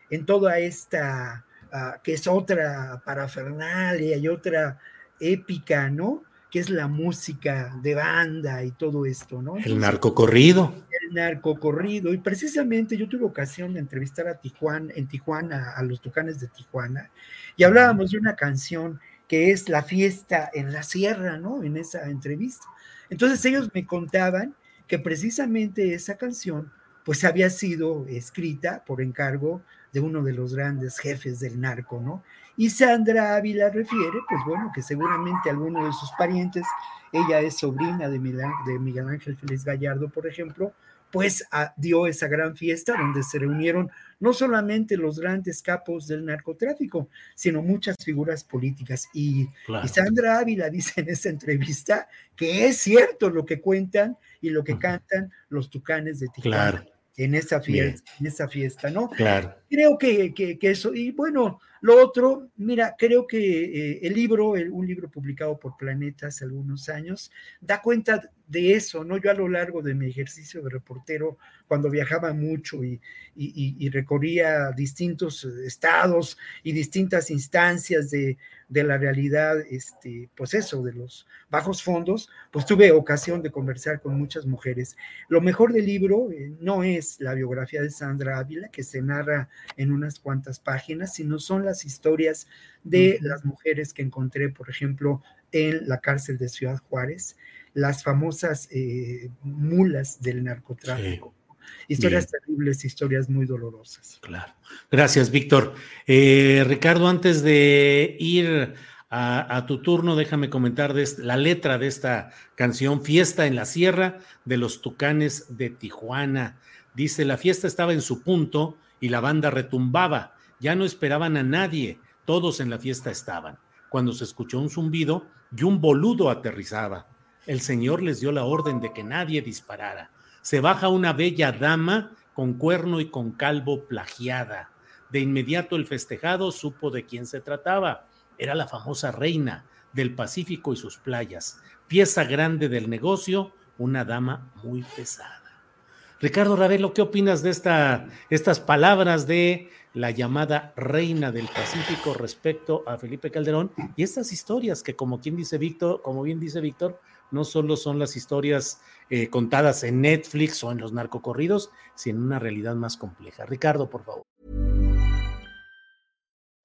en toda esta, ah, que es otra parafernalia y otra épica, ¿no? Que es la música de banda y todo esto, ¿no? el narcocorrido. El narcocorrido. Y precisamente yo tuve ocasión de entrevistar a Tijuana, en Tijuana, a los Tucanes de Tijuana, y hablábamos de una canción que es La fiesta en la sierra, ¿no? En esa entrevista. Entonces ellos me contaban que precisamente esa canción pues había sido escrita por encargo de uno de los grandes jefes del narco, ¿no? Y Sandra Ávila refiere, pues bueno, que seguramente alguno de sus parientes, ella es sobrina de Miguel, Ángel Félix Gallardo, por ejemplo, pues dio esa gran fiesta donde se reunieron no solamente los grandes capos del narcotráfico, sino muchas figuras políticas. Y, Sandra Ávila dice en esa entrevista que es cierto lo que cuentan y lo que cantan los tucanes de Tijuana. En esa fiesta, en esa fiesta, ¿no? Claro. Creo que, que, eso, y bueno, lo otro, mira, creo que eh, el libro, un libro publicado por Planeta hace algunos años, da cuenta de eso, ¿no? Yo a lo largo de mi ejercicio de reportero, cuando viajaba mucho y, y, recorría distintos estados y distintas instancias de, de, la realidad, este, pues eso, de los bajos fondos, pues tuve ocasión de conversar con muchas mujeres. Lo mejor del libro eh, no es la biografía de Sandra Ávila, que se narra en unas cuantas páginas, sino son las historias de las mujeres que encontré, por ejemplo, en la cárcel de Ciudad Juárez, las famosas eh, mulas del narcotráfico. Historias terribles, historias muy dolorosas. Claro. Gracias, Víctor. Eh, Ricardo, antes de ir a, tu turno, déjame comentar de la letra de esta canción, Fiesta en la Sierra de los Tucanes de Tijuana. Dice, la fiesta estaba en su punto y la banda retumbaba. Ya no esperaban a nadie, todos en la fiesta estaban. Cuando se escuchó un zumbido y un boludo aterrizaba. El señor les dio la orden de que nadie disparara. Se baja una bella dama con cuerno y con calvo plagiada. De inmediato el festejado supo de quién se trataba. Era la famosa reina del Pacífico y sus playas, pieza grande del negocio, una dama muy pesada. Ricardo Ravelo, ¿qué opinas de esta, estas palabras de la llamada reina del Pacífico respecto a Felipe Calderón y estas historias que, como quien dice Víctor, como bien dice Víctor, no solo son las historias eh, contadas en Netflix o en los narcocorridos, sino una realidad más compleja. Ricardo, por favor.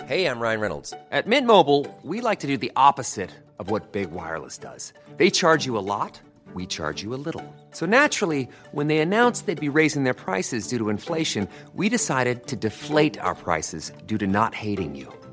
Hey, I'm Ryan Reynolds. At Mint Mobile, we like to do the opposite of what Big Wireless does. They charge you a lot. we charge you a little. So naturally, when they announced they'd be raising their prices due to inflation, we decided to deflate our prices due to not hating you.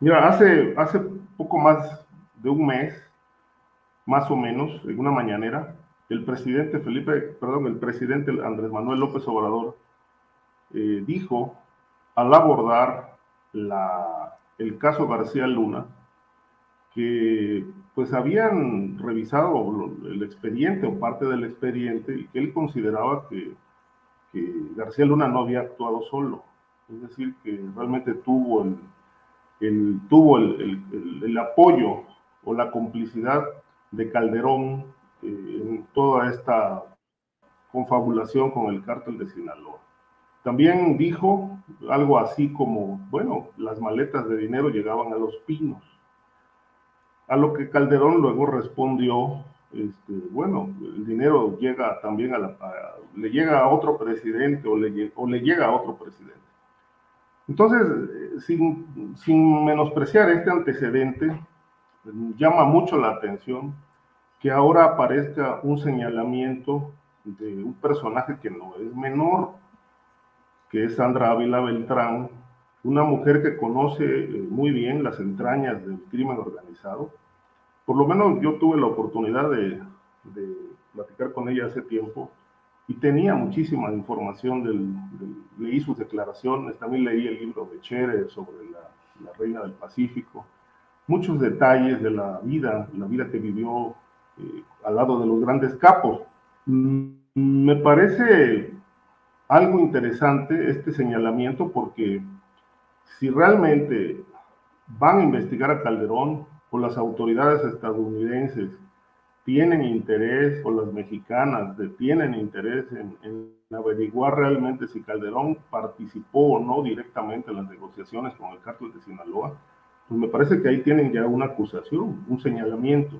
mira, hace, hace poco más de un mes, más o menos, en una mañanera, el presidente Felipe, perdón, el presidente Andrés Manuel López Obrador eh, dijo al abordar la, el caso García Luna que pues habían revisado el expediente o parte del expediente y que él consideraba que, que García Luna no había actuado solo, es decir, que realmente tuvo el, el tuvo el, el, apoyo o la complicidad de Calderón eh, en toda esta confabulación con el cártel de Sinaloa. También dijo algo así como, bueno, las maletas de dinero llegaban a los pinos. A lo que Calderón luego respondió, este, bueno, el dinero llega también a la, a, le llega a otro presidente o le, o le llega a otro presidente. Entonces, sin, sin menospreciar este antecedente, llama mucho la atención que ahora aparezca un señalamiento de un personaje que no es menor, que es Sandra Ávila Beltrán, una mujer que conoce eh, muy bien las entrañas del crimen organizado. Por lo menos yo tuve la oportunidad de, de platicar con ella hace tiempo y tenía muchísima información, del, del, leí sus declaraciones, también leí el libro de Chere sobre la, Reina del Pacífico, muchos detalles de la vida, la vida que vivió eh, al lado de los grandes capos. Mm, me parece algo interesante este señalamiento porque si realmente van a investigar a Calderón o las autoridades estadounidenses tienen interés o las mexicanas tienen interés en, en, averiguar realmente si Calderón participó o no directamente en las negociaciones con el cártel de Sinaloa, pues me parece que ahí tienen ya una acusación, un señalamiento.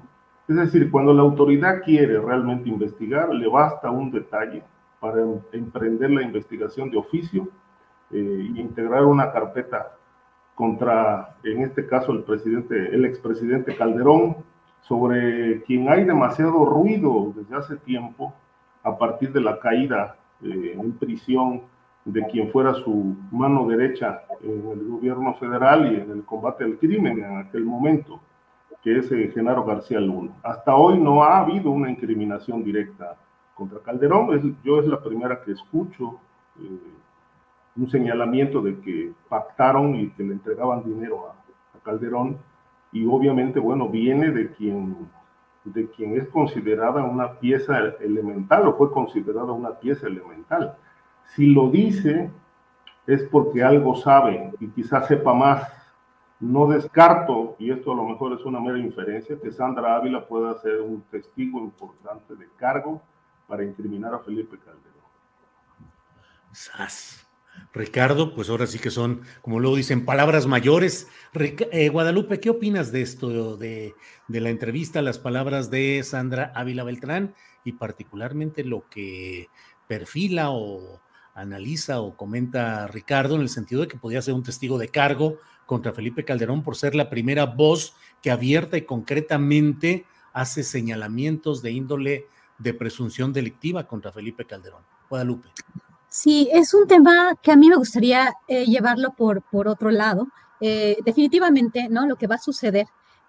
Es decir, cuando la autoridad quiere realmente investigar, le basta un detalle para emprender la investigación de oficio e integrar una carpeta contra, en este caso, el presidente, el expresidente Calderón, sobre quien hay demasiado ruido desde hace tiempo a partir de la caída eh, en prisión de quien fuera su mano derecha en el gobierno federal y en el combate al crimen en aquel momento que es eh, Genaro García Luna. Hasta hoy no ha habido una incriminación directa contra Calderón. Yo es la primera que escucho eh, un señalamiento de que pactaron y que le entregaban dinero a, Calderón. Y obviamente, bueno, viene de quien, de quien es considerada una pieza elemental o fue considerada una pieza elemental. Si lo dice es porque algo sabe y quizás sepa más no descarto, y esto a lo mejor es una mera inferencia, que Sandra Ávila pueda ser un testigo importante de cargo para incriminar a Felipe Calderón. ¡Sas! Ricardo, pues ahora sí que son, como luego dicen, palabras mayores. Eh, Guadalupe, ¿qué opinas de esto, de, de, la entrevista, las palabras de Sandra Ávila Beltrán y particularmente lo que perfila o analiza o comenta Ricardo en el sentido de que podía ser un testigo de cargo contra Felipe Calderón por ser la primera voz que abierta y concretamente hace señalamientos de índole de presunción delictiva contra Felipe Calderón. Guadalupe. Sí, es un tema que a mí me gustaría eh, llevarlo por, por otro lado. Eh, definitivamente, ¿no? Lo que va a suceder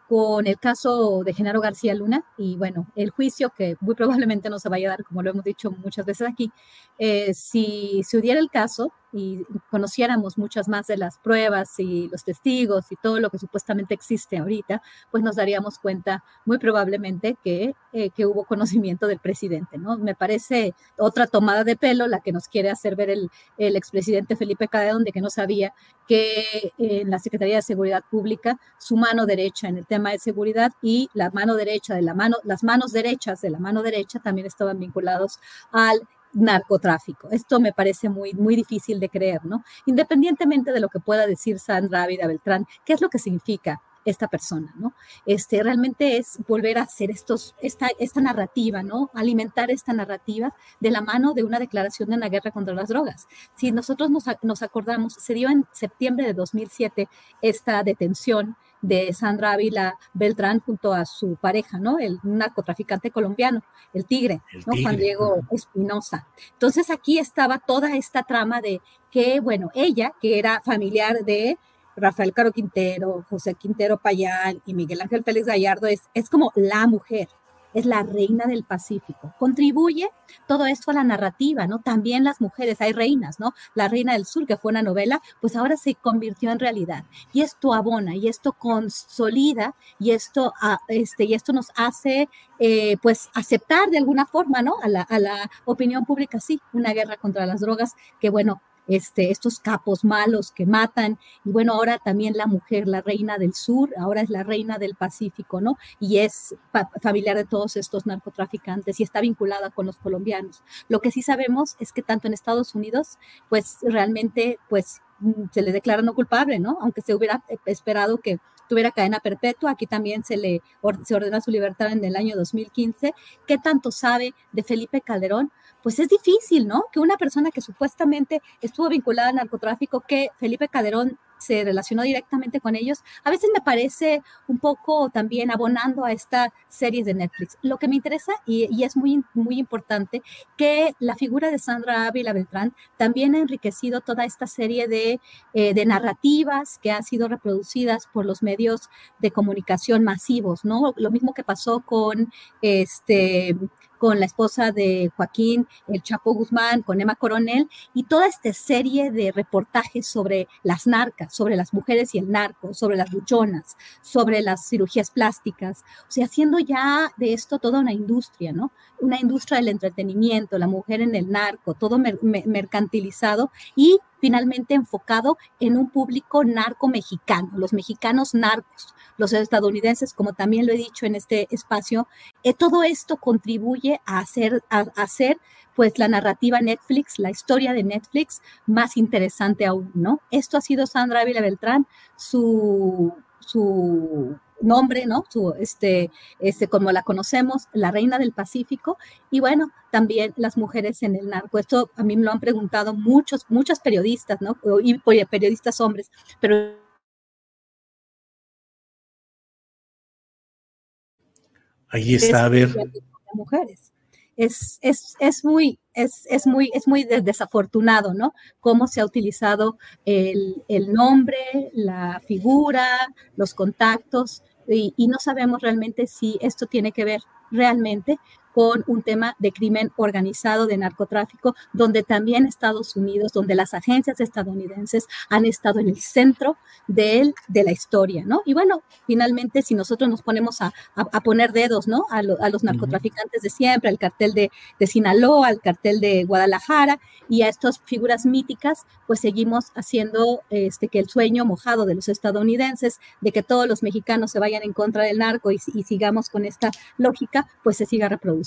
con el caso de Genaro García Luna y bueno, el juicio que muy probablemente no se vaya a dar, como lo hemos dicho muchas veces aquí, eh, si se hubiera el caso y conociéramos muchas más de las pruebas y los testigos y todo lo que supuestamente existe ahorita, pues nos daríamos cuenta muy probablemente que, eh, que hubo conocimiento del presidente, ¿no? Me parece otra tomada de pelo la que nos quiere hacer ver el, el expresidente Felipe Calderón de que no sabía que en la Secretaría de Seguridad Pública su mano derecha en el tema de seguridad y la mano derecha de la mano, las manos derechas de la mano derecha también estaban vinculados al narcotráfico. Esto me parece muy, muy difícil de creer, ¿no? Independientemente de lo que pueda decir Sandra Ávila Beltrán, ¿qué es lo que significa esta persona, ¿no? Este, realmente es volver a hacer estos, esta, esta narrativa, ¿no? Alimentar esta narrativa de la mano de una declaración de la guerra contra las drogas. Si nosotros nos, nos acordamos, se dio en septiembre de 2007 esta detención de Sandra Ávila Beltrán junto a su pareja, ¿no? El narcotraficante colombiano, el tigre, ¿no? Juan Diego Espinosa. Entonces aquí estaba toda esta trama de que, bueno, ella, que era familiar de Rafael Caro Quintero, José Quintero Payán y Miguel Ángel Félix Gallardo, es, es como la mujer, es la reina del Pacífico. Contribuye todo esto a la narrativa, ¿no? También las mujeres, hay reinas, ¿no? La Reina del Sur, que fue una novela, pues ahora se convirtió en realidad. Y esto abona, y esto consolida, y esto, ah, este, y esto nos hace, eh, pues, aceptar de alguna forma, ¿no? A la, a la opinión pública, sí, una guerra contra las drogas, que bueno, este, estos capos malos que matan. Y bueno, ahora también la mujer, la reina del sur, ahora es la reina del Pacífico, ¿no? Y es familiar de todos estos narcotraficantes y está vinculada con los colombianos. Lo que sí sabemos es que tanto en Estados Unidos, pues realmente, pues mm, se le declara no culpable, ¿no? Aunque se hubiera esperado que tuviera cadena perpetua. Aquí también se le se ordena su libertad en el año 2015. ¿Qué tanto sabe de Felipe Calderón? Pues es difícil, ¿no? Que una persona que supuestamente estuvo vinculada al narcotráfico, que Felipe Calderón se relacionó directamente con ellos, a veces me parece un poco también abonando a esta series de Netflix. Lo que me interesa, y, es muy, muy importante, que la figura de Sandra Ávila Beltrán también ha enriquecido toda esta serie de, eh, de narrativas que han sido reproducidas por los medios de comunicación masivos, ¿no? Lo mismo que pasó con este con la esposa de Joaquín, el Chapo Guzmán, con Emma Coronel, y toda esta serie de reportajes sobre las narcas, sobre las mujeres y el narco, sobre las luchonas, sobre las cirugías plásticas, o sea, haciendo ya de esto toda una industria, ¿no? Una industria del entretenimiento, la mujer en el narco, todo mercantilizado y finalmente enfocado en un público narco mexicano, los mexicanos narcos, los estadounidenses, como también lo he dicho en este espacio, eh, todo esto contribuye a hacer, a, hacer pues la narrativa Netflix, la historia de Netflix más interesante aún, ¿no? Esto ha sido Sandra Ávila Beltrán, su, su nombre, ¿no? Su, este, este, como la conocemos, la reina del Pacífico, y bueno, también las mujeres en el narco. Esto a mí me lo han preguntado muchos, muchos periodistas, ¿no? Y periodistas hombres, pero Ahí está, a ver. Mujeres. Es, es, es, muy, es, es, muy, es muy desafortunado, ¿no? Cómo se ha utilizado el, el nombre, la figura, los contactos y, no sabemos realmente si esto tiene que ver realmente con un tema de crimen organizado, de narcotráfico, donde también Estados Unidos, donde las agencias estadounidenses han estado en el centro de, él, de la historia, ¿no? Y bueno, finalmente, si nosotros nos ponemos a, poner dedos, ¿no? A, los narcotraficantes de siempre, al cartel de, de, Sinaloa, al cartel de Guadalajara y a estas figuras míticas, pues seguimos haciendo este, que el sueño mojado de los estadounidenses, de que todos los mexicanos se vayan en contra del narco y, y sigamos con esta lógica, pues se siga reproduciendo.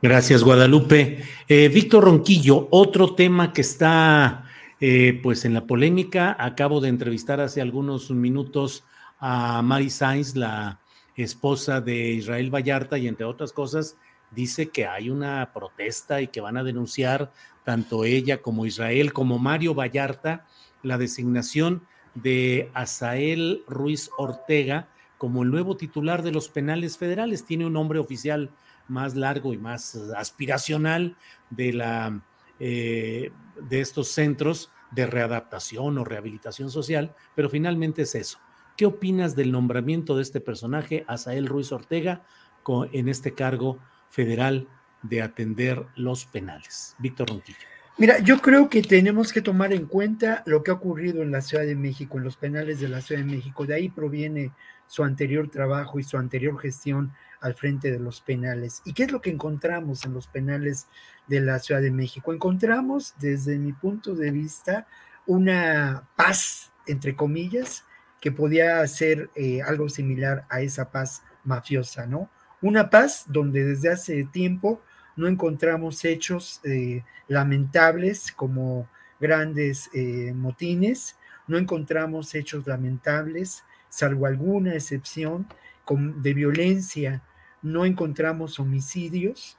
Gracias, Guadalupe. Eh, Víctor Ronquillo, otro tema que está eh, pues en la polémica. Acabo de entrevistar hace algunos minutos a Mary Sainz, la esposa de Israel Vallarta, y entre otras cosas, dice que hay una protesta y que van a denunciar tanto ella como Israel, como Mario Vallarta, la designación de Asael Ruiz Ortega como el nuevo titular de los penales federales. Tiene un nombre oficial más largo y más aspiracional de, la, eh, de estos centros de readaptación o rehabilitación social, pero finalmente es eso. ¿Qué opinas del nombramiento de este personaje, Asael Ruiz Ortega, en este cargo federal de atender los penales? Víctor Ronquillo. Mira, yo creo que tenemos que tomar en cuenta lo que ha ocurrido en la Ciudad de México, en los penales de la Ciudad de México. De ahí proviene su anterior trabajo y su anterior gestión al frente de los penales. ¿Y qué es lo que encontramos en los penales de la Ciudad de México? Encontramos, desde mi punto de vista, una paz, entre comillas, que podía ser eh, algo similar a esa paz mafiosa, ¿no? Una paz donde desde hace tiempo no encontramos hechos eh, lamentables como grandes eh, motines, no encontramos hechos lamentables salvo alguna excepción de violencia, no encontramos homicidios,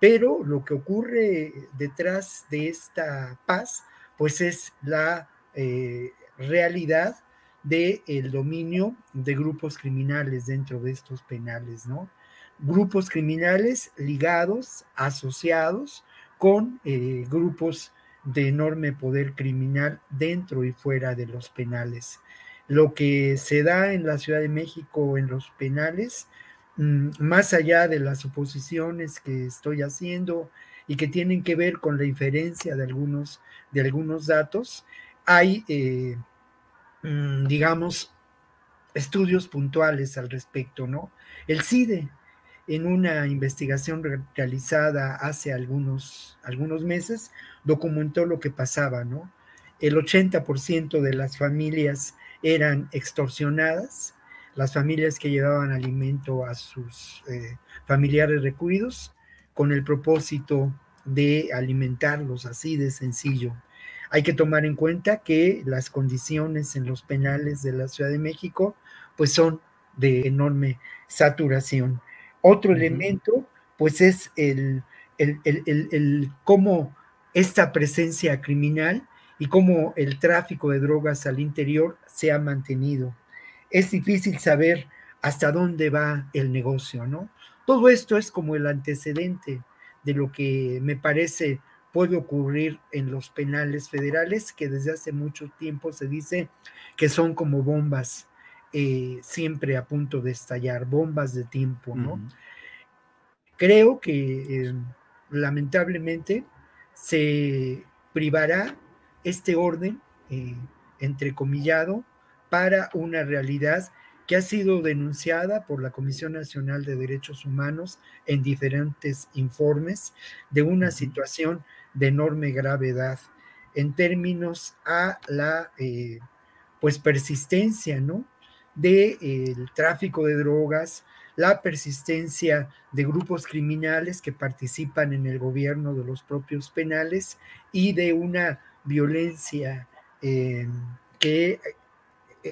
pero lo que ocurre detrás de esta paz, pues es la eh, realidad del el dominio de grupos criminales dentro de estos penales, ¿no? Grupos criminales ligados, asociados con eh, grupos de enorme poder criminal dentro y fuera de los penales. Lo que se da en la Ciudad de México en los penales, más allá de las suposiciones que estoy haciendo y que tienen que ver con la inferencia de algunos, de algunos datos, hay, eh, mm, digamos, estudios puntuales al respecto, ¿no? El CIDE, en una investigación realizada hace algunos, algunos meses, documentó lo que pasaba, ¿no? El 80% de las familias eran extorsionadas, las familias que llevaban alimento a sus eh, familiares recluidos, con el propósito de alimentarlos así de sencillo. Hay que tomar en cuenta que las condiciones en los penales de la Ciudad de México pues son de enorme saturación. Otro elemento pues es el, el, el, el, cómo esta presencia criminal y cómo el tráfico de drogas al interior se ha mantenido. Es difícil saber hasta dónde va el negocio, ¿no? Todo esto es como el antecedente de lo que me parece puede ocurrir en los penales federales, que desde hace mucho tiempo se dice que son como bombas eh, siempre a punto de estallar, bombas de tiempo, ¿no? Creo que eh, lamentablemente se privará este orden, eh, entrecomillado, para una realidad que ha sido denunciada por la Comisión Nacional de Derechos Humanos en diferentes informes de una situación de enorme gravedad en términos a la eh, pues persistencia, ¿no? De el tráfico de drogas, la persistencia de grupos criminales que participan en el gobierno de los propios penales y de una violencia eh, que eh,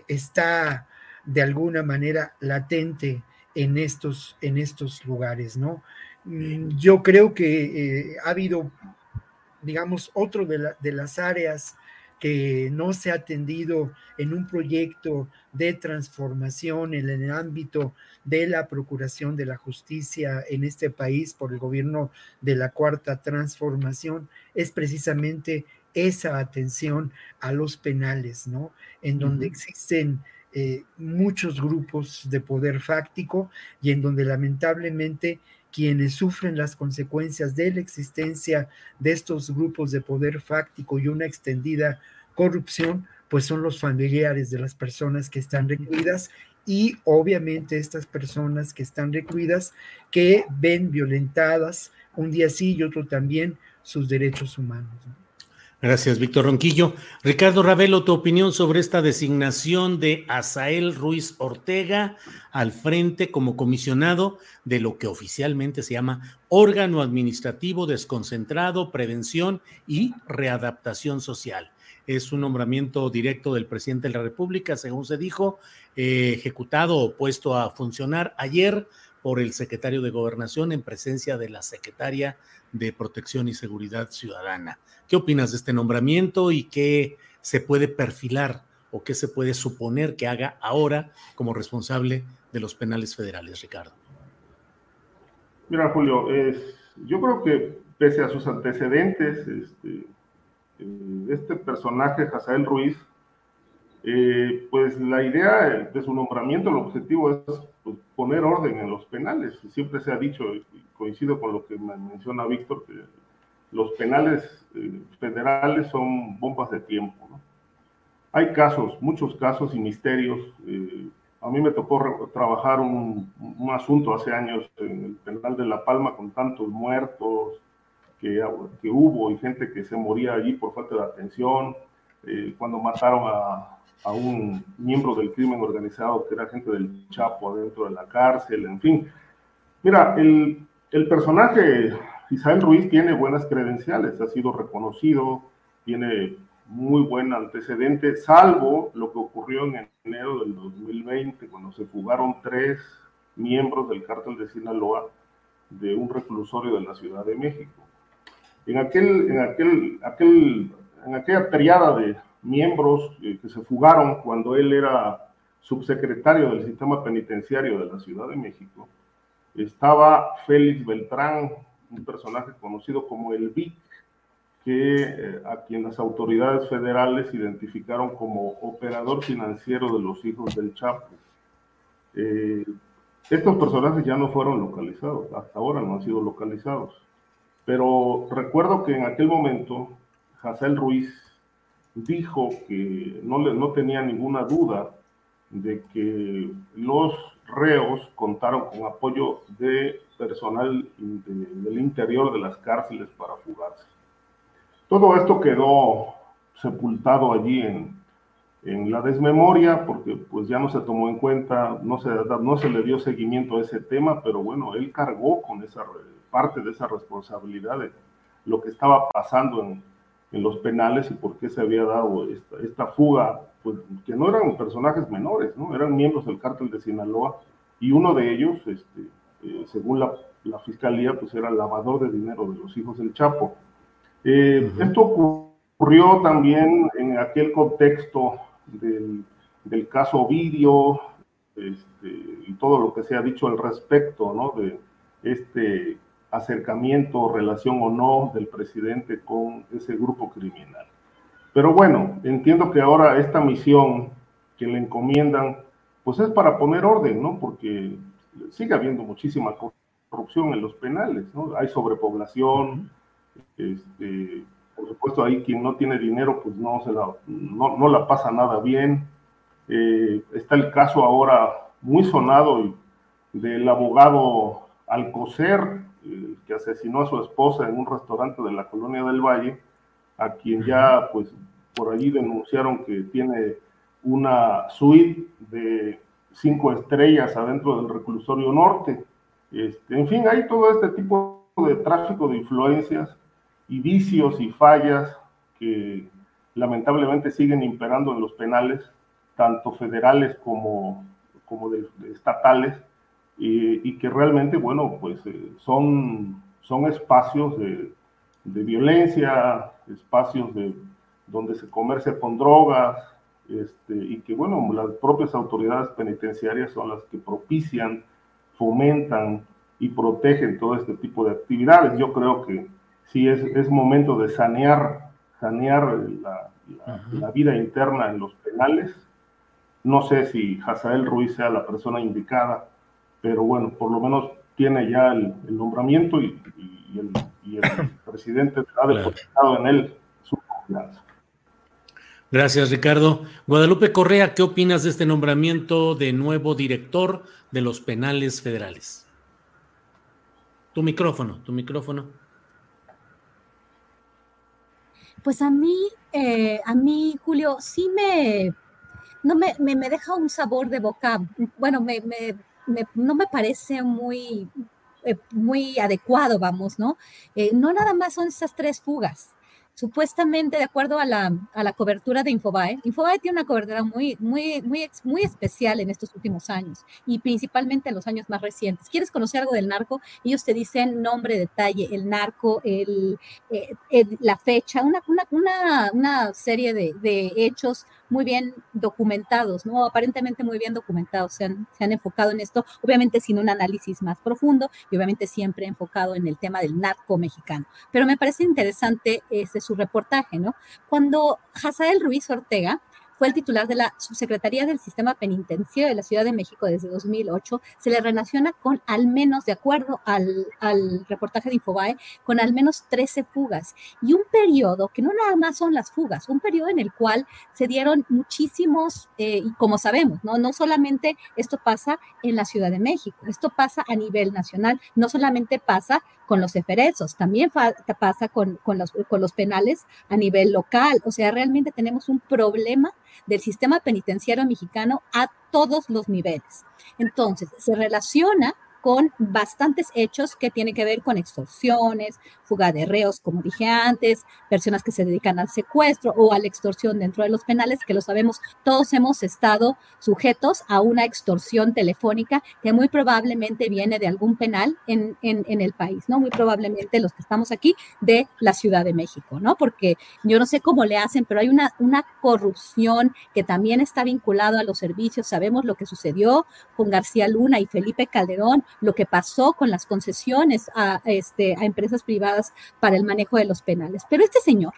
está de alguna manera latente en estos, en estos lugares, ¿no? Mm, yo creo que eh, ha habido, digamos, otro de, de las áreas que no se ha atendido en un proyecto de transformación en el ámbito de la procuración de la justicia en este país por el gobierno de la cuarta transformación es precisamente esa atención a los penales, ¿no? En donde existen eh, muchos grupos de poder fáctico y en donde lamentablemente quienes sufren las consecuencias de la existencia de estos grupos de poder fáctico y una extendida corrupción, pues son los familiares de las personas que están recluidas y obviamente estas personas que están recluidas que ven violentadas un día sí y otro también sus derechos humanos. Gracias, Víctor Ronquillo. Ricardo Ravelo, tu opinión sobre esta designación de Asael Ruiz Ortega al frente como comisionado de lo que oficialmente se llama órgano administrativo desconcentrado, prevención y readaptación social. Es un nombramiento directo del presidente de la República, según se dijo, eh, ejecutado o puesto a funcionar ayer por el secretario de Gobernación en presencia de la secretaria de Protección y Seguridad Ciudadana. ¿Qué opinas de este nombramiento y qué se puede perfilar o qué se puede suponer que haga ahora como responsable de los penales federales, Ricardo? Mira, Julio, yo creo que pese a sus antecedentes, este, este personaje, Hazael Ruiz, eh, pues la idea de su nombramiento, el objetivo es pues, poner orden en los penales. Siempre se ha dicho, coincido con lo que menciona Víctor, que los penales eh, federales son bombas de tiempo. Hay casos, muchos casos y misterios. Eh, a mí me tocó trabajar un, asunto hace años en el penal de La Palma con tantos muertos que, que hubo y gente que se moría allí por falta de atención. Eh, cuando mataron a, a, un miembro del crimen organizado que era gente del Chapo adentro de la cárcel, en fin. Mira, el, el personaje Isabel Ruiz tiene buenas credenciales, ha sido reconocido, tiene muy buen antecedente, salvo lo que ocurrió en enero del 2020, cuando se fugaron tres miembros del cártel de Sinaloa de un reclusorio de la Ciudad de México. En, aquel, en, aquel, aquel, en aquella triada de miembros eh, que se fugaron cuando él era subsecretario del sistema penitenciario de la Ciudad de México, estaba Félix Beltrán, un personaje conocido como el Vic, que eh, a quien las autoridades federales identificaron como operador financiero de los hijos del Chapo. Eh, estos personajes ya no fueron localizados, hasta ahora no han sido localizados. Pero recuerdo que en aquel momento Hazel Ruiz dijo que no, le, no tenía ninguna duda de que los reos contaron con apoyo de personal del interior de las cárceles para fugarse. Todo esto quedó sepultado allí en, en la desmemoria, porque pues ya no se tomó en cuenta, no se, no se le dio seguimiento a ese tema, pero bueno, él cargó con esa parte de esa responsabilidad de lo que estaba pasando en, en los penales y por qué se había dado esta, esta fuga, pues que no eran personajes menores, ¿no? eran miembros del cártel de Sinaloa y uno de ellos, este, eh, según la, la, fiscalía, pues era el lavador de dinero de los hijos del Chapo. Eh, esto ocurrió también en aquel contexto del, del caso Ovidio este, y todo lo que se ha dicho al respecto, ¿no? De este acercamiento, relación o no del presidente con ese grupo criminal. Pero bueno, entiendo que ahora esta misión que le encomiendan, pues es para poner orden, ¿no? Porque sigue habiendo muchísima corrupción en los penales, ¿no? Hay sobrepoblación, este, por supuesto ahí quien no tiene dinero, pues no, se la, no, no la pasa nada bien. Eh, está el caso ahora muy sonado del abogado Alcocer, que asesinó a su esposa en un restaurante de la colonia del Valle, a quien ya pues por allí denunciaron que tiene una suite de cinco estrellas adentro del reclusorio norte. Este, en fin, hay todo este tipo de tráfico de influencias y vicios y fallas que lamentablemente siguen imperando en los penales, tanto federales como, como de, estatales, y, y, que realmente, bueno, pues eh, son, son espacios de, de, violencia, espacios de, donde se comercia con drogas, este, y que, bueno, las propias autoridades penitenciarias son las que propician, fomentan y protegen todo este tipo de actividades. Yo creo que sí es, es momento de sanear, sanear la, la, la, vida interna en los penales. No sé si Hazael Ruiz sea la persona indicada, pero bueno, por lo menos tiene ya el, el nombramiento y, y, el, y, el, presidente ha depositado en él su confianza. Gracias, Ricardo. Guadalupe Correa, ¿qué opinas de este nombramiento de nuevo director de los penales federales? Tu micrófono, tu micrófono. Pues a mí, eh, a mí, Julio, sí me, no me, me, me, deja un sabor de boca, bueno, me, no me parece muy, eh, muy adecuado, vamos, ¿no? Eh, no nada más son esas tres fugas supuestamente, de acuerdo a la, a la, cobertura de Infobae, Infobae tiene una cobertura muy, muy, muy, muy especial en estos últimos años y principalmente en los años más recientes. ¿Quieres conocer algo del narco? Ellos te dicen nombre, detalle, el narco, el, eh, el, la fecha, una, una, una, una serie de, de, hechos muy bien documentados, ¿no? Aparentemente muy bien documentados, se han, se han enfocado en esto, obviamente sin un análisis más profundo y obviamente siempre enfocado en el tema del narco mexicano. Pero me parece interesante ese su reportaje, ¿no? Cuando Hazael Ruiz Ortega fue el titular de la Subsecretaría del Sistema Penitenciario de la Ciudad de México desde 2008, se le relaciona con al menos, de acuerdo al, al, reportaje de Infobae, con al menos 13 fugas y un periodo que no nada más son las fugas, un periodo en el cual se dieron muchísimos, eh, como sabemos, ¿no? no solamente esto pasa en la Ciudad de México, esto pasa a nivel nacional, no solamente pasa con los eferesos, también pasa con, con, los, con los penales a nivel local, o sea, realmente tenemos un problema del sistema penitenciario mexicano a todos los niveles. Entonces, se relaciona con bastantes hechos que tienen que ver con extorsiones, fuga de reos, como dije antes, personas que se dedican al secuestro o a la extorsión dentro de los penales, que lo sabemos, todos hemos estado sujetos a una extorsión telefónica que muy probablemente viene de algún penal en, en, el país, ¿no? Muy probablemente los que estamos aquí de la Ciudad de México, ¿no? Porque yo no sé cómo le hacen, pero hay una, una corrupción que también está vinculado a los servicios. Sabemos lo que sucedió con García Luna y Felipe Calderón, lo que pasó con las concesiones a, este, a empresas privadas para el manejo de los penales. Pero este señor,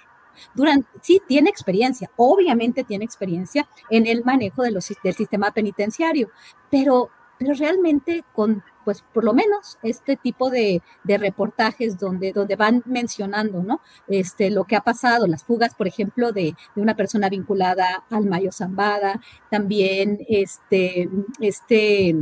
durante, sí tiene experiencia, obviamente tiene experiencia en el manejo de los, del sistema penitenciario, pero, pero realmente con, pues por lo menos este tipo de, de, reportajes donde, donde van mencionando, ¿no? Este, lo que ha pasado, las fugas, por ejemplo, de, de una persona vinculada al Mayo Zambada, también este, este,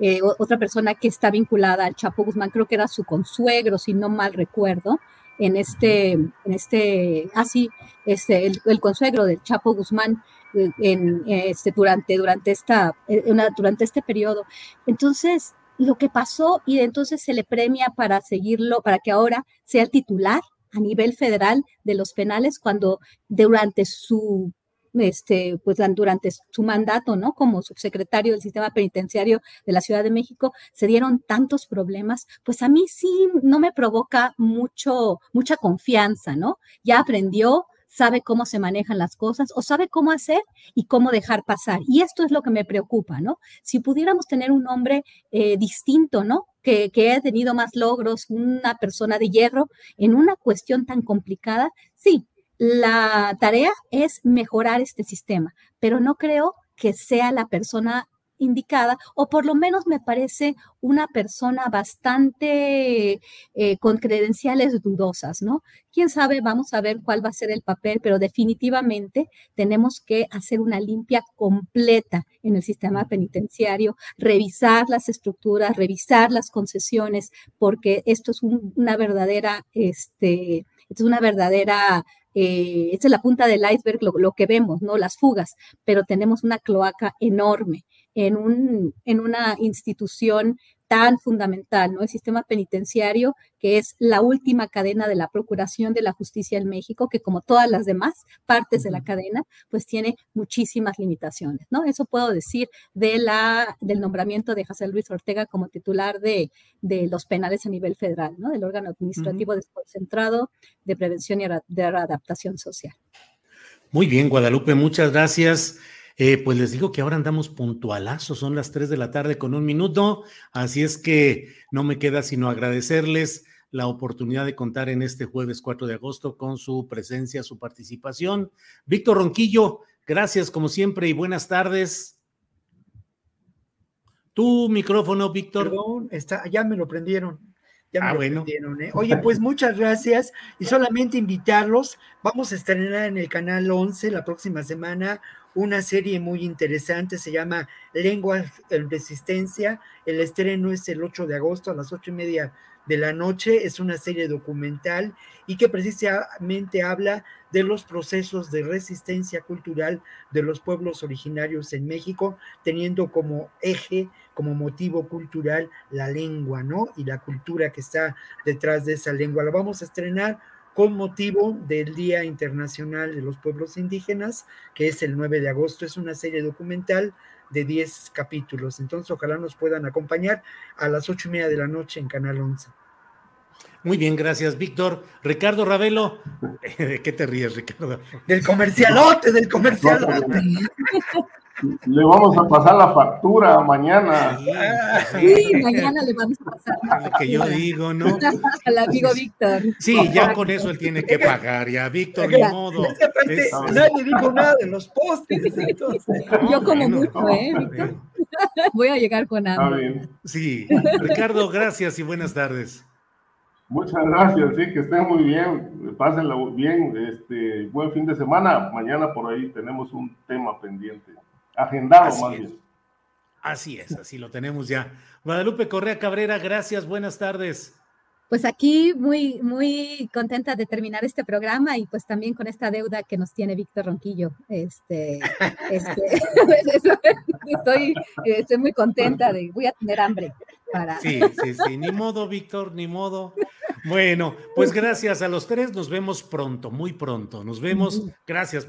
eh, otra persona que está vinculada al Chapo Guzmán, creo que era su consuegro, si no mal recuerdo, en este, en este, así, ah, este, el, consuegro del Chapo Guzmán eh, en, este, durante, durante, esta, eh, durante este periodo. Entonces, lo que pasó y entonces se le premia para seguirlo, para que ahora sea el titular a nivel federal de los penales cuando durante su este, pues durante su mandato, ¿no? Como subsecretario del sistema penitenciario de la Ciudad de México, se dieron tantos problemas, pues a mí sí no me provoca mucho, mucha confianza, ¿no? Ya aprendió, sabe cómo se manejan las cosas o sabe cómo hacer y cómo dejar pasar. Y esto es lo que me preocupa, ¿no? Si pudiéramos tener un hombre eh, distinto, ¿no? Que, que ha tenido más logros, una persona de hierro en una cuestión tan complicada, sí, la tarea es mejorar este sistema, pero no creo que sea la persona indicada, o por lo menos me parece una persona bastante eh, con credenciales dudosas, ¿no? Quién sabe, vamos a ver cuál va a ser el papel, pero definitivamente tenemos que hacer una limpia completa en el sistema penitenciario, revisar las estructuras, revisar las concesiones, porque esto es una verdadera, este, esto es una verdadera eh, esta es la punta del iceberg, lo, que vemos, ¿no? Las fugas, pero tenemos una cloaca enorme en, un, en una institución tan fundamental, ¿no? El sistema penitenciario, que es la última cadena de la procuración de la justicia en México, que como todas las demás partes de la cadena, pues tiene muchísimas limitaciones, ¿no? Eso puedo decir de la, del nombramiento de José Luis Ortega como titular de, de los penales a nivel federal, ¿no? Del órgano administrativo desconcentrado de prevención y de adaptación social. Muy bien, Guadalupe, muchas gracias. Eh, pues les digo que ahora andamos puntualazos, son las 3 de la tarde con un minuto, así es que no me queda sino agradecerles la oportunidad de contar en este jueves 4 de agosto con su presencia, su participación. Víctor Ronquillo, gracias como siempre y buenas tardes. Tu micrófono, Víctor. Perdón, está, ya me lo prendieron. Ya me ah, lo bueno. Prendieron, ¿eh? Oye, pues muchas gracias y solamente invitarlos. Vamos a estrenar en el canal 11 la próxima semana una serie muy interesante, se llama Lengua en Resistencia. El estreno es el 8 de agosto a las ocho y media de la noche. Es una serie documental y que precisamente habla de los procesos de resistencia cultural de los pueblos originarios en México, teniendo como eje, como motivo cultural, la lengua, ¿no? Y la cultura que está detrás de esa lengua. La vamos a estrenar con motivo del Día Internacional de los Pueblos Indígenas, que es el 9 de agosto. Es una serie documental de 10 capítulos. Entonces, ojalá nos puedan acompañar a las ocho y media de la noche en Canal 11. Muy bien, gracias, Víctor. Ricardo Ravelo, ¿de qué te ríes, Ricardo? Del comercialote, del comercialote. Le vamos a pasar la factura mañana. Sí, mañana le vamos a pasar. Lo que yo digo, ¿no? Al amigo Víctor. Sí, ya con eso él tiene que pagar, ya, Víctor, ni modo. Nadie dijo nada de los postes. yo como mucho, ¿eh, Víctor? Voy a llegar con hambre. Sí, Ricardo, gracias y buenas tardes. Muchas gracias, sí, que estén muy bien, pásenlo bien, este, buen fin de semana. Mañana por ahí tenemos un tema pendiente agendado así más bien. Así es, así lo tenemos ya. Guadalupe Correa Cabrera, gracias, buenas tardes. pues aquí muy, muy contenta de terminar este programa y pues también con esta deuda que nos tiene Víctor Ronquillo. Este, este estoy, estoy muy contenta de, voy a tener hambre. Para... Sí, sí, sí, ni modo, Víctor, ni modo. Bueno, pues gracias a los tres, nos vemos pronto, muy pronto. Nos vemos. Gracias.